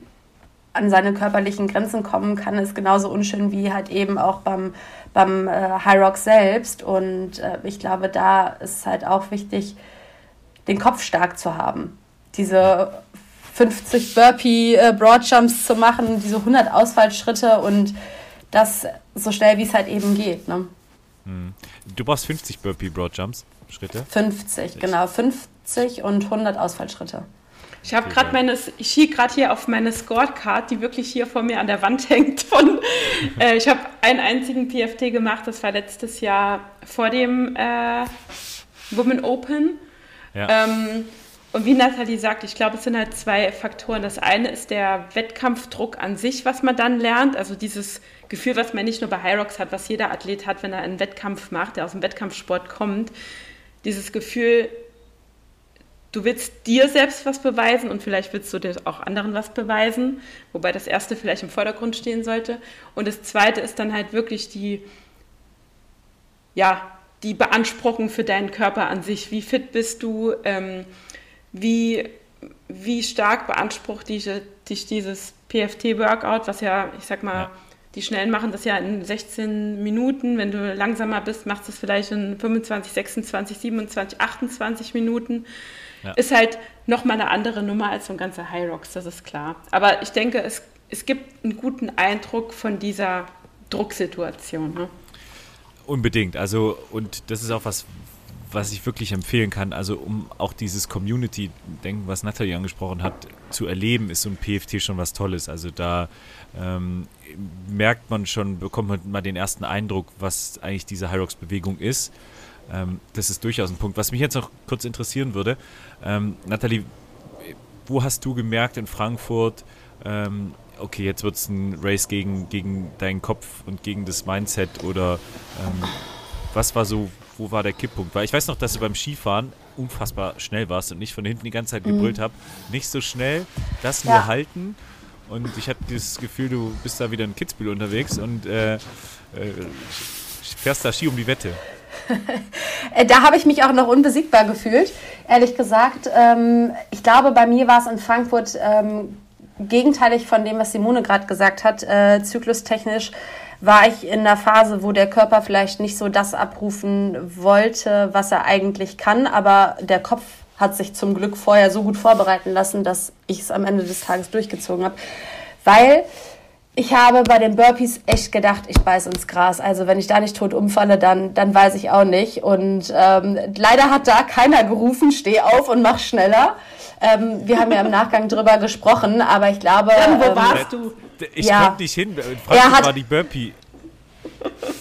an seine körperlichen Grenzen kommen kann, ist genauso unschön wie halt eben auch beim, beim äh, High Rock selbst. Und äh, ich glaube, da ist halt auch wichtig, den Kopf stark zu haben. Diese 50 Burpee äh, Broadjumps zu machen, diese 100 Ausfallschritte und das so schnell wie es halt eben geht. Ne? Hm. Du brauchst 50 Burpee Broadjumps Schritte? 50, genau. 50 und 100 Ausfallschritte. Ich habe gerade meine, ich schiehe gerade hier auf meine Scorecard, die wirklich hier vor mir an der Wand hängt. Von, äh, ich habe einen einzigen PFT gemacht, das war letztes Jahr vor dem äh, Women Open. Ja. Ähm, und wie Nathalie sagt, ich glaube, es sind halt zwei Faktoren. Das eine ist der Wettkampfdruck an sich, was man dann lernt. Also dieses Gefühl, was man nicht nur bei Hyrox hat, was jeder Athlet hat, wenn er einen Wettkampf macht, der aus dem Wettkampfsport kommt. Dieses Gefühl, du willst dir selbst was beweisen und vielleicht willst du dir auch anderen was beweisen, wobei das erste vielleicht im Vordergrund stehen sollte. Und das zweite ist dann halt wirklich die, ja, die Beanspruchung für deinen Körper an sich. Wie fit bist du? Ähm, wie, wie stark beansprucht dich, dich dieses PFT-Workout, was ja, ich sag mal, ja. die Schnellen machen das ja in 16 Minuten. Wenn du langsamer bist, machst du es vielleicht in 25, 26, 27, 28 Minuten. Ja. Ist halt nochmal eine andere Nummer als so ein ganzer High Rocks, das ist klar. Aber ich denke, es, es gibt einen guten Eindruck von dieser Drucksituation. Ne? Unbedingt. Also, und das ist auch was, was ich wirklich empfehlen kann. Also, um auch dieses Community-Denken, was Nathalie angesprochen hat, zu erleben, ist so ein PFT schon was Tolles. Also, da ähm, merkt man schon, bekommt man mal den ersten Eindruck, was eigentlich diese High Rocks-Bewegung ist. Ähm, das ist durchaus ein Punkt. Was mich jetzt noch kurz interessieren würde, ähm, Nathalie, wo hast du gemerkt in Frankfurt, ähm, okay, jetzt wird es ein Race gegen, gegen deinen Kopf und gegen das Mindset oder ähm, was war so, wo war der Kipppunkt? Weil ich weiß noch, dass du beim Skifahren unfassbar schnell warst und ich von hinten die ganze Zeit gebrüllt mhm. habe, nicht so schnell, das nur ja. halten. Und ich hatte dieses Gefühl, du bist da wieder in Kitzbühel unterwegs und äh, äh, fährst da Ski um die Wette. Äh, da habe ich mich auch noch unbesiegbar gefühlt, ehrlich gesagt. Ähm, ich glaube, bei mir war es in Frankfurt ähm, gegenteilig von dem, was Simone gerade gesagt hat, äh, zyklustechnisch war ich in einer Phase, wo der Körper vielleicht nicht so das abrufen wollte, was er eigentlich kann, aber der Kopf hat sich zum Glück vorher so gut vorbereiten lassen, dass ich es am Ende des Tages durchgezogen habe. Weil ich habe bei den Burpees echt gedacht, ich beiß ins Gras. Also wenn ich da nicht tot umfalle, dann, dann weiß ich auch nicht. Und ähm, leider hat da keiner gerufen, steh auf und mach schneller. Ähm, wir haben ja im Nachgang drüber gesprochen, aber ich glaube... Dann, wo ähm, warst du? Ich Ja. konnte nicht hin. In Frankfurt hat- war die Burpee.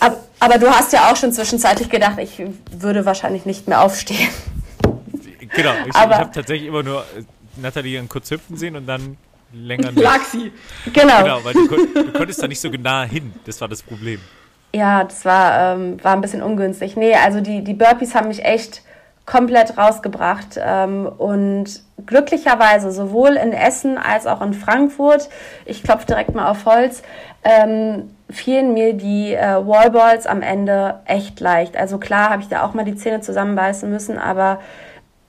ab- aber du hast ja auch schon zwischenzeitlich gedacht, ich würde wahrscheinlich nicht mehr aufstehen. Genau, ich, ich Aber- habe tatsächlich immer nur äh, Nathalie dann kurz hüpfen sehen und dann länger nicht. Lag sie. Genau. Genau, weil du, du konntest da nicht so nah hin. Das war das Problem. Ja, das war, ähm, war ein bisschen ungünstig. Nee, also die, die Burpees haben mich echt komplett rausgebracht. Ähm, und glücklicherweise sowohl in Essen als auch in Frankfurt, ich klopfe direkt mal auf Holz, ähm, fielen mir die äh, Wallballs am Ende echt leicht. Also klar habe ich da auch mal die Zähne zusammenbeißen müssen, aber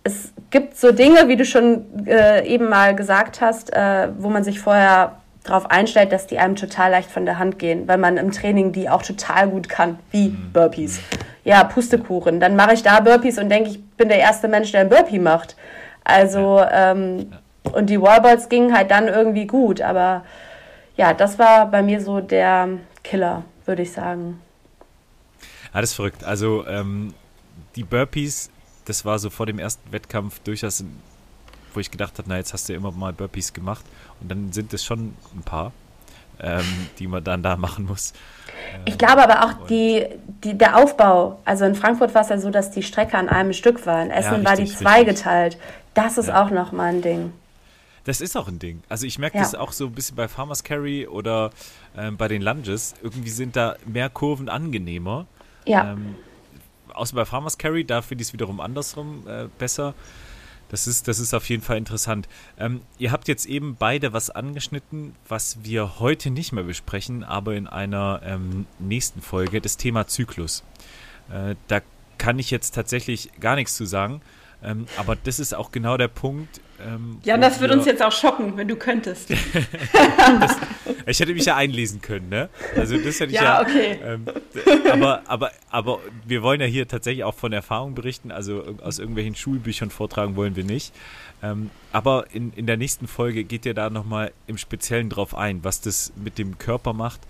es gibt so Dinge, wie du schon äh, eben mal gesagt hast, äh, wo man sich vorher darauf einstellt, dass die einem total leicht von der Hand gehen, weil man im Training die auch total gut kann, wie Burpees. Ja, Pustekuchen. Dann mache ich da Burpees und denke, ich bin der erste Mensch, der ein Burpee macht. Also, ähm, und die Wallballs gingen halt dann irgendwie gut, aber ja, das war bei mir so der Killer, würde ich sagen. Das ist verrückt. Also, ähm, die Burpees, das war so vor dem ersten Wettkampf durchaus, wo ich gedacht habe, na, jetzt hast du ja immer mal Burpees gemacht. Und dann sind es schon ein paar, ähm, die man dann da machen muss. Ich glaube aber auch die, die, der Aufbau, also in Frankfurt war es ja so, dass die Strecke an einem Stück war. In Essen war die richtig, zweigeteilt. Das ist Ja. auch nochmal ein Ding. Das ist auch ein Ding. Also ich merke Ja. das auch so ein bisschen bei Farmers Carry oder ähm, bei den Lunges. Irgendwie sind da mehr Kurven angenehmer. Ja, Ähm, außer bei Farmers Carry, da finde ich es wiederum andersrum äh, besser. Das ist, das ist auf jeden Fall interessant. Ähm, ihr habt jetzt eben beide was angeschnitten, was wir heute nicht mehr besprechen, aber in einer ähm, nächsten Folge, das Thema Zyklus. Äh, da kann ich jetzt tatsächlich gar nichts zu sagen, ähm, aber das ist auch genau der Punkt. Ähm, Jan, wo das würde uns jetzt auch schocken, wenn du könntest. Ich hätte mich ja einlesen können, ne? Also das hätte ich Ja, ja. okay. Ähm, aber, aber, aber wir wollen ja hier tatsächlich auch von Erfahrung berichten, also aus irgendwelchen Schulbüchern vortragen wollen wir nicht. Ähm, aber in, in der nächsten Folge geht ihr da nochmal im Speziellen drauf ein, was das mit dem Körper macht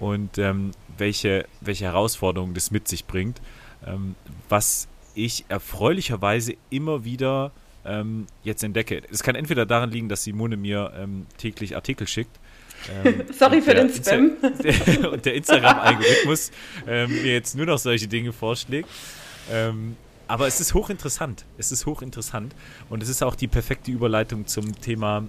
und ähm, welche, welche Herausforderungen das mit sich bringt. Ähm, was ich erfreulicherweise immer wieder ähm, jetzt entdecke. Es kann entweder daran liegen, dass Simone mir ähm, täglich Artikel schickt. ähm, Sorry für den Spam. Insta- und der Instagram-Algorithmus ähm, mir jetzt nur noch solche Dinge vorschlägt. Ähm, aber es ist hochinteressant. Es ist hochinteressant. Und es ist auch die perfekte Überleitung zum Thema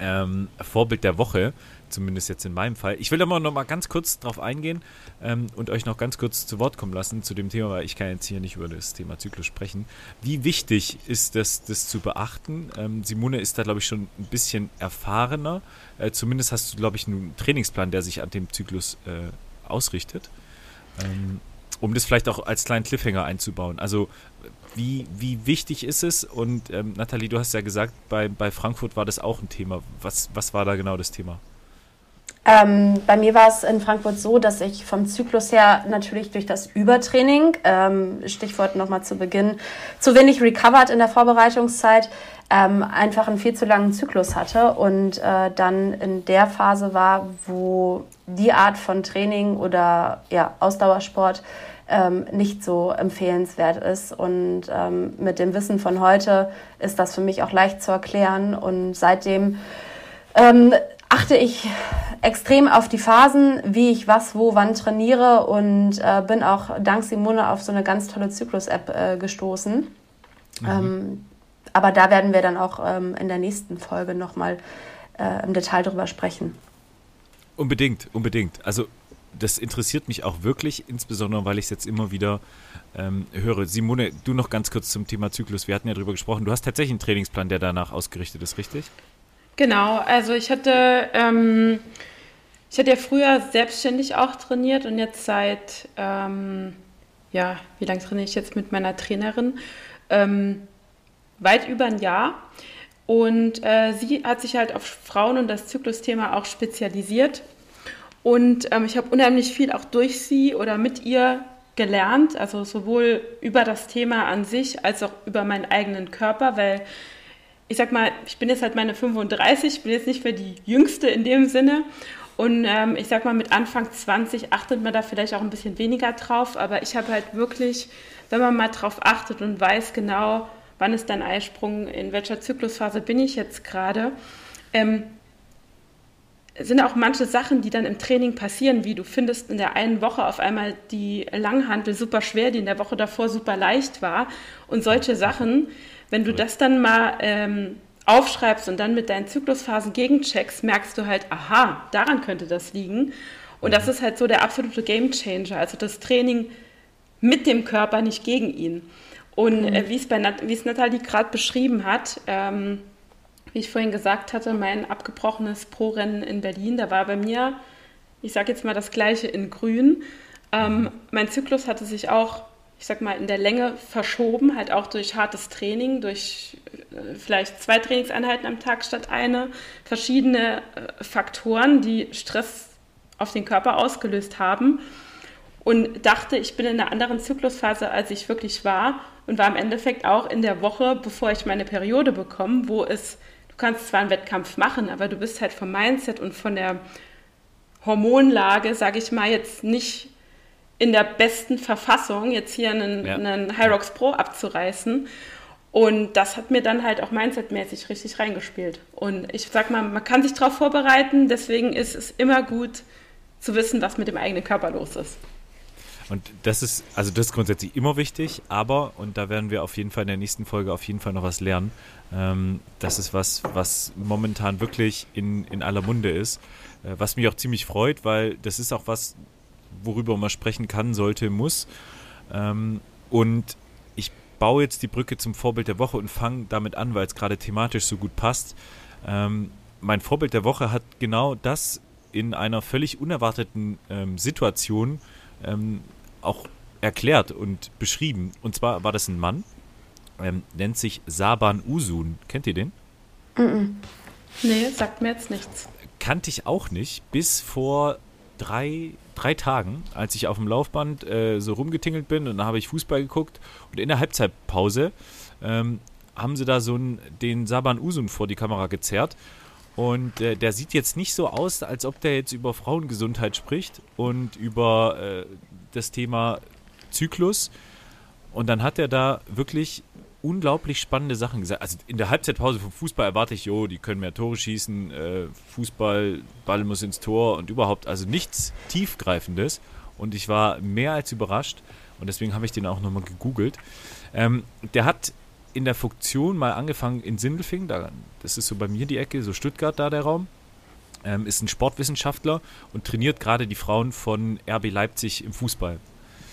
ähm, Vorbild der Woche, zumindest jetzt in meinem Fall. Ich will aber noch mal ganz kurz drauf eingehen ähm, und euch noch ganz kurz zu Wort kommen lassen zu dem Thema, weil ich kann jetzt hier nicht über das Thema Zyklus sprechen. Wie wichtig ist das, das zu beachten? Ähm, Simone ist da, glaube ich, schon ein bisschen erfahrener. Äh, zumindest hast du, glaube ich, einen Trainingsplan, der sich an dem Zyklus äh, ausrichtet. Ähm, um das vielleicht auch als kleinen Cliffhanger einzubauen. Also wie, wie wichtig ist es? Und ähm, Nathalie, du hast ja gesagt, bei, bei Frankfurt war das auch ein Thema. Was, was war da genau das Thema? Ähm, bei mir war es in Frankfurt so, dass ich vom Zyklus her natürlich durch das Übertraining, ähm, Stichwort nochmal zu Beginn, zu wenig recovered in der Vorbereitungszeit, ähm, einfach einen viel zu langen Zyklus hatte und äh, dann in der Phase war, wo die Art von Training oder ja, Ausdauersport ähm, nicht so empfehlenswert ist. Und ähm, mit dem Wissen von heute ist das für mich auch leicht zu erklären. Und seitdem ähm, achte ich extrem auf die Phasen, wie ich was, wo, wann trainiere und äh, bin auch dank Simone auf so eine ganz tolle Zyklus-App äh, gestoßen. Ähm, aber da werden wir dann auch ähm, in der nächsten Folge nochmal äh, im Detail drüber sprechen. Unbedingt, unbedingt. Also das interessiert mich auch wirklich, insbesondere weil ich es jetzt immer wieder ähm, höre. Simone, du noch ganz kurz zum Thema Zyklus. Wir hatten ja drüber gesprochen. Du hast tatsächlich einen Trainingsplan, der danach ausgerichtet ist, richtig? Genau, also ich hatte, ähm, ich hatte ja früher selbstständig auch trainiert und jetzt seit, ähm, ja, wie lange trainiere ich jetzt mit meiner Trainerin? Ähm, weit über ein Jahr. Und äh, sie hat sich halt auf Frauen und das Zyklusthema auch spezialisiert. Und ähm, ich habe unheimlich viel auch durch sie oder mit ihr gelernt, also sowohl über das Thema an sich als auch über meinen eigenen Körper, weil ich sag mal, ich bin jetzt halt meine 35, ich bin jetzt nicht mehr die Jüngste in dem Sinne. Und ähm, ich sag mal, mit Anfang 20 achtet man da vielleicht auch ein bisschen weniger drauf, aber ich habe halt wirklich, wenn man mal drauf achtet und weiß genau, wann ist dein Eisprung, in welcher Zyklusphase bin ich jetzt gerade, ähm, sind auch manche Sachen, die dann im Training passieren, wie du findest in der einen Woche auf einmal die Langhantel super schwer, die in der Woche davor super leicht war. Und solche Sachen, wenn du das dann mal ähm, aufschreibst und dann mit deinen Zyklusphasen gegencheckst, merkst du halt, aha, daran könnte das liegen. Und das mhm. ist halt so der absolute Gamechanger. Also das Training mit dem Körper, nicht gegen ihn. Und mhm. äh, wie es bei Nat wie es Nathalie gerade beschrieben hat, ähm, wie ich vorhin gesagt hatte, mein abgebrochenes Pro-Rennen in Berlin, da war bei mir, ich sage jetzt mal das gleiche in Grün. Ähm, mein Zyklus hatte sich auch, ich sag mal, in der Länge verschoben, halt auch durch hartes Training, durch äh, vielleicht zwei Trainingseinheiten am Tag statt eine, verschiedene äh, Faktoren, die Stress auf den Körper ausgelöst haben. Und dachte, ich bin in einer anderen Zyklusphase, als ich wirklich war und war im Endeffekt auch in der Woche, bevor ich meine Periode bekomme, wo es du kannst zwar einen Wettkampf machen, aber du bist halt vom Mindset und von der Hormonlage, sage ich mal, jetzt nicht in der besten Verfassung, jetzt hier einen, ja. einen Hyrox Pro abzureißen. Und das hat mir dann halt auch mindsetmäßig richtig reingespielt. Und ich sag mal, man kann sich darauf vorbereiten, deswegen ist es immer gut zu wissen, was mit dem eigenen Körper los ist. Und das ist, also das ist grundsätzlich immer wichtig, aber, und da werden wir auf jeden Fall in der nächsten Folge auf jeden Fall noch was lernen, ähm, das ist was, was momentan wirklich in, in aller Munde ist, äh, was mich auch ziemlich freut, weil das ist auch was, worüber man sprechen kann, sollte, muss. Ähm, und ich baue jetzt die Brücke zum Vorbild der Woche und fange damit an, weil es gerade thematisch so gut passt. Ähm, mein Vorbild der Woche hat genau das in einer völlig unerwarteten ähm, Situation ähm, auch erklärt und beschrieben. Und zwar war das ein Mann, ähm, nennt sich Saban Usun. Kennt ihr den? Mm -mm. Nee, sagt mir jetzt nichts. Kannte ich auch nicht, bis vor drei, drei Tagen, als ich auf dem Laufband äh, so rumgetingelt bin und dann habe ich Fußball geguckt und in der Halbzeitpause ähm, haben sie da so einen, den Saban Usun vor die Kamera gezerrt und äh, der sieht jetzt nicht so aus, als ob der jetzt über Frauengesundheit spricht und über äh, das Thema Zyklus. Und dann hat er da wirklich unglaublich spannende Sachen gesagt. Also in der Halbzeitpause vom Fußball erwarte ich, jo, die können mehr Tore schießen, äh, Fußball, Ball muss ins Tor und überhaupt, also nichts Tiefgreifendes. Und ich war mehr als überrascht und deswegen habe ich den auch nochmal gegoogelt. Ähm, der hat in der Funktion mal angefangen in Sindelfingen, da, das ist so bei mir die Ecke, so Stuttgart da der Raum, ähm, ist ein Sportwissenschaftler und trainiert gerade die Frauen von RB Leipzig im Fußball.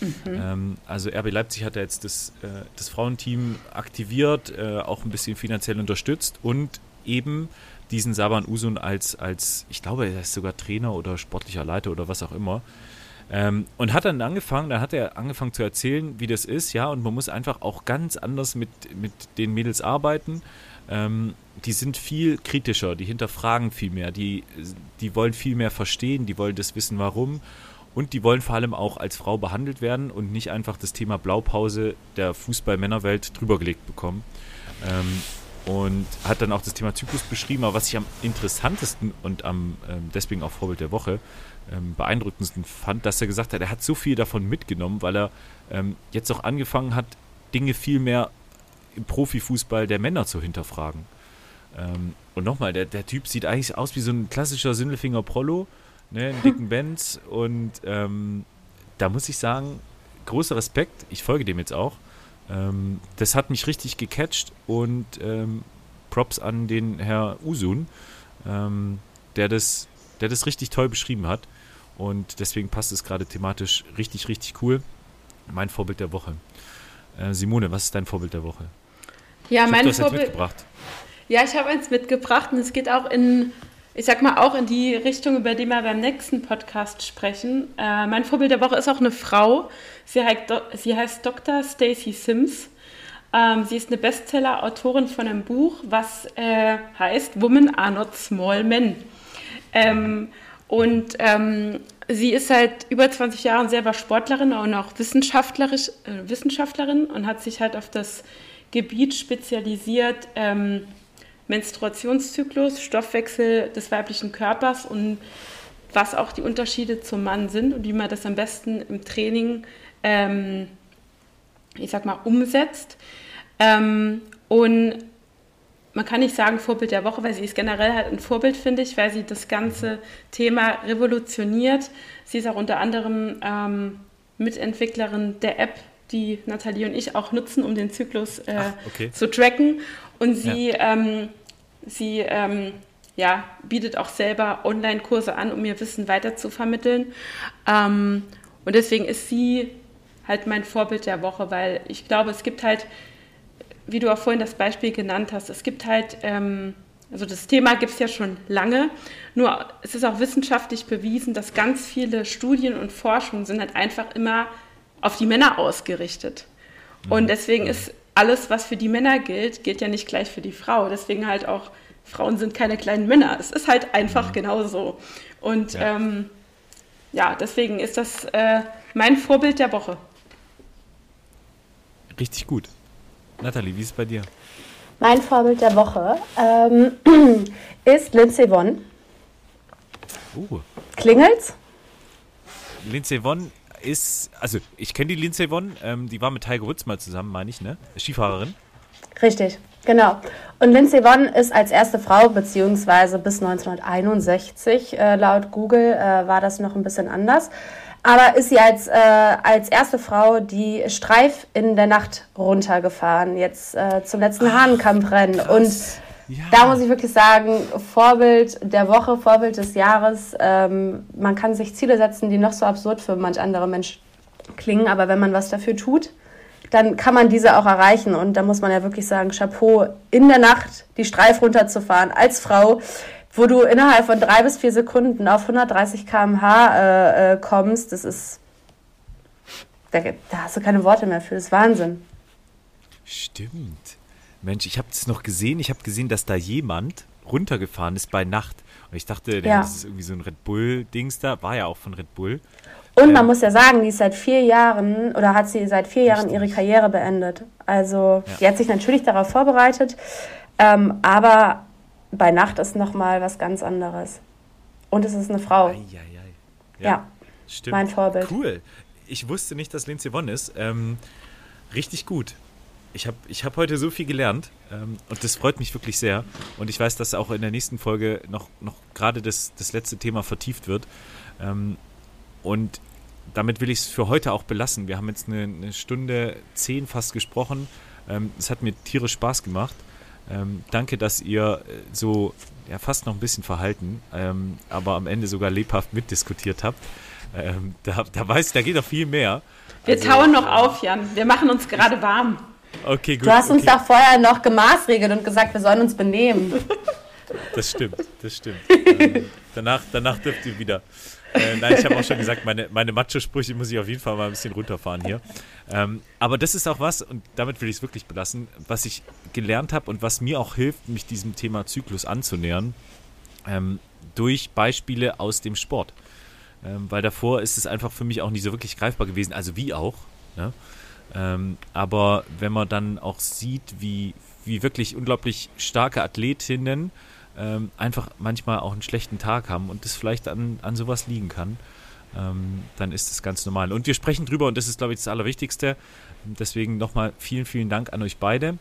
Mhm. Ähm, also RB Leipzig hat ja jetzt das, äh, das Frauenteam aktiviert, äh, auch ein bisschen finanziell unterstützt und eben diesen Saban Usun als, als, ich glaube, er ist sogar Trainer oder sportlicher Leiter oder was auch immer, ähm, und hat dann angefangen, dann hat er angefangen zu erzählen, wie das ist, ja, und man muss einfach auch ganz anders mit, mit den Mädels arbeiten. Ähm, die sind viel kritischer, die hinterfragen viel mehr, die, die wollen viel mehr verstehen, die wollen das wissen, warum. Und die wollen vor allem auch als Frau behandelt werden und nicht einfach das Thema Blaupause der Fußball-Männerwelt drübergelegt bekommen. Ähm, und hat dann auch das Thema Zyklus beschrieben. Aber was ich am interessantesten und am ähm, deswegen auch Vorbild der Woche ähm, beeindruckendsten fand, dass er gesagt hat, er hat so viel davon mitgenommen, weil er ähm, jetzt auch angefangen hat, Dinge viel mehr im Profifußball der Männer zu hinterfragen. Ähm, und nochmal, der, der Typ sieht eigentlich aus wie so ein klassischer Sindelfinger Prollo, ne, einen dicken Benz und ähm, da muss ich sagen, großer Respekt, ich folge dem jetzt auch. Ähm, das hat mich richtig gecatcht und ähm, Props an den Herr Usun, der das der das richtig toll beschrieben hat. Und deswegen passt es gerade thematisch richtig, richtig cool. Mein Vorbild der Woche. Äh, Simone, was ist dein Vorbild der Woche? Ja, ich mein hab, Vorbild. Mitgebracht. Ja, ich habe eins mitgebracht und es geht auch in, ich sag mal, auch in die Richtung, über die wir beim nächsten Podcast sprechen. Äh, mein Vorbild der Woche ist auch eine Frau. Sie heißt, sie heißt Dr. Stacy Sims. Ähm, sie ist eine Bestseller-Autorin von einem Buch, was äh, heißt Women are not small men. Ähm, Und ähm, sie ist seit über 20 Jahren selber Sportlerin und auch wissenschaftlerisch, äh, Wissenschaftlerin und hat sich halt auf das Gebiet spezialisiert, ähm, Menstruationszyklus, Stoffwechsel des weiblichen Körpers und was auch die Unterschiede zum Mann sind und wie man das am besten im Training, ähm, ich sag mal, umsetzt. Ähm, und man kann nicht sagen Vorbild der Woche, weil sie ist generell halt ein Vorbild, finde ich, weil sie das ganze Thema revolutioniert. Sie ist auch unter anderem ähm, Mitentwicklerin der App, die Nathalie und ich auch nutzen, um den Zyklus äh, Ach, okay. zu tracken. Und sie, ja. ähm, sie ähm, ja, bietet auch selber Online-Kurse an, um ihr Wissen weiter zu vermitteln. Ähm, und deswegen ist sie halt mein Vorbild der Woche, weil ich glaube, es gibt halt wie du auch vorhin das Beispiel genannt hast, es gibt halt, ähm, also das Thema gibt es ja schon lange, nur es ist auch wissenschaftlich bewiesen, dass ganz viele Studien und Forschungen sind halt einfach immer auf die Männer ausgerichtet. Und mhm. deswegen ist alles, was für die Männer gilt, gilt ja nicht gleich für die Frau. Deswegen halt auch, Frauen sind keine kleinen Männer. Es ist halt einfach mhm. genauso. Und ja. Ähm, ja, deswegen ist das äh, mein Vorbild der Woche. Richtig gut. Nathalie, wie ist es bei dir? Mein Vorbild der Woche ähm, ist Lindsay Vonn. Uh. Klingelt's? Lindsay Vonn ist, also ich kenne die Lindsay Vonn, ähm, die war mit Tiger Woods mal zusammen, meine ich, ne? Skifahrerin. Richtig, genau. Und Lindsay Vonn ist als erste Frau, beziehungsweise bis 1961 äh, laut Google äh, war das noch ein bisschen anders, aber ist sie als, äh, als erste Frau die Streif in der Nacht runtergefahren, jetzt äh, zum letzten Hahnkampfrennen. Und ja. da muss ich wirklich sagen, Vorbild der Woche, Vorbild des Jahres. Ähm, man kann sich Ziele setzen, die noch so absurd für manch andere Menschen klingen, aber wenn man was dafür tut, dann kann man diese auch erreichen. Und da muss man ja wirklich sagen, Chapeau, in der Nacht die Streif runterzufahren als Frau wo du innerhalb von drei bis vier Sekunden auf 130 km/h äh, äh, kommst, das ist. Da, da, hast du keine Worte mehr für, das ist Wahnsinn. Stimmt. Mensch, ich habe es noch gesehen. Ich habe gesehen, dass da jemand runtergefahren ist bei Nacht. Und ich dachte, ja. das ist irgendwie so ein Red Bull-Dings da. War ja auch von Red Bull. Und ähm, man muss ja sagen, die ist seit vier Jahren oder hat sie seit vier Jahren ihre Karriere beendet. Also, ja. die hat sich natürlich darauf vorbereitet. Ähm, aber bei Nacht ist nochmal was ganz anderes. Und es ist eine Frau. Ei, ei, ei. Ja, ja, stimmt. Mein Vorbild. Cool. Ich wusste nicht, dass Lindsay Vonn ist. Ähm, richtig gut. Ich habe ich hab heute so viel gelernt ähm, und das freut mich wirklich sehr. Und ich weiß, dass auch in der nächsten Folge noch, noch gerade das, das letzte Thema vertieft wird. Ähm, und damit will ich es für heute auch belassen. Wir haben jetzt eine, eine Stunde zehn fast gesprochen. Ähm, es hat mir tierisch Spaß gemacht. Ähm, danke, dass ihr äh, so ja, fast noch ein bisschen verhalten, ähm, aber am Ende sogar lebhaft mitdiskutiert habt. Ähm, da, da weiß da geht noch viel mehr. Wir also, tauen noch auf, Jan. Wir machen uns gerade warm. Okay, gut. Du hast uns okay. doch vorher noch gemaßregelt und gesagt, wir sollen uns benehmen. Das stimmt, das stimmt. ähm, danach, danach dürft ihr wieder. Äh, nein, ich habe auch schon gesagt, meine, meine Macho-Sprüche muss ich auf jeden Fall mal ein bisschen runterfahren hier. Ähm, aber das ist auch was, und damit will ich es wirklich belassen, was ich gelernt habe und was mir auch hilft, mich diesem Thema Zyklus anzunähern, ähm, durch Beispiele aus dem Sport. Ähm, weil davor ist es einfach für mich auch nicht so wirklich greifbar gewesen, also wie auch. Ne? Ähm, aber wenn man dann auch sieht, wie, wie wirklich unglaublich starke Athletinnen ähm, einfach manchmal auch einen schlechten Tag haben und das vielleicht an, an sowas liegen kann, ähm, dann ist das ganz normal. Und wir sprechen drüber und das ist, glaube ich, das Allerwichtigste. Deswegen nochmal vielen, vielen Dank an euch beide.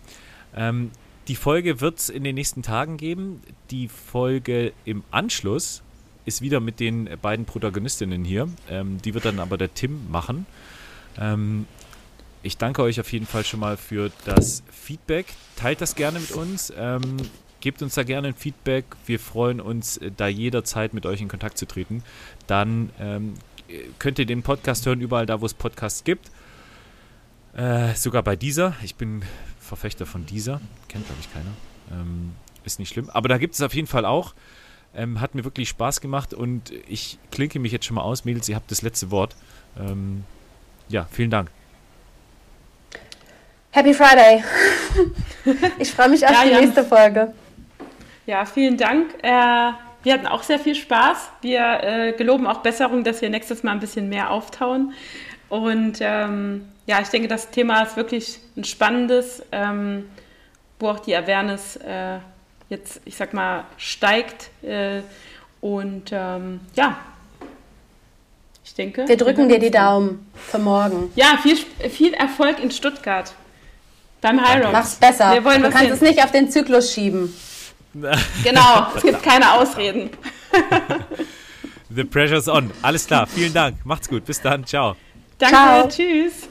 Ähm, die Folge wird es in den nächsten Tagen geben. Die Folge im Anschluss ist wieder mit den beiden Protagonistinnen hier. Ähm, die wird dann aber der Tim machen. Ähm, ich danke euch auf jeden Fall schon mal für das Feedback. Teilt das gerne mit uns. Ähm, gebt uns da gerne ein Feedback. Wir freuen uns, äh, da jederzeit mit euch in Kontakt zu treten. Dann ähm, könnt ihr den Podcast hören, überall da, wo es Podcasts gibt. Äh, sogar bei dieser. Ich bin Verfechter von dieser. Kennt, glaube ich, keiner. Ähm, ist nicht schlimm. Aber da gibt es auf jeden Fall auch. Ähm, hat mir wirklich Spaß gemacht und ich klinke mich jetzt schon mal aus. Mädels, ihr habt das letzte Wort. Ähm, ja, vielen Dank. Happy Friday. ich freue mich auf ja, die Jan. nächste Folge. Ja, vielen Dank. Äh, wir hatten auch sehr viel Spaß. Wir äh, geloben auch Besserung, dass wir nächstes Mal ein bisschen mehr auftauen. Und ähm, ja, ich denke, das Thema ist wirklich ein spannendes, ähm, wo auch die Awareness äh, jetzt, ich sag mal, steigt. Äh, und ähm, ja, ich denke. Wir drücken dir die Daumen für morgen. Ja, viel, viel Erfolg in Stuttgart. Beim High Rock. Mach's besser. Wir wollen du was kannst sehen. es nicht auf den Zyklus schieben. Genau, es gibt keine Ausreden. The pressure's on. Alles klar, vielen Dank. Macht's gut. Bis dann. Ciao. Danke, Ciao. tschüss.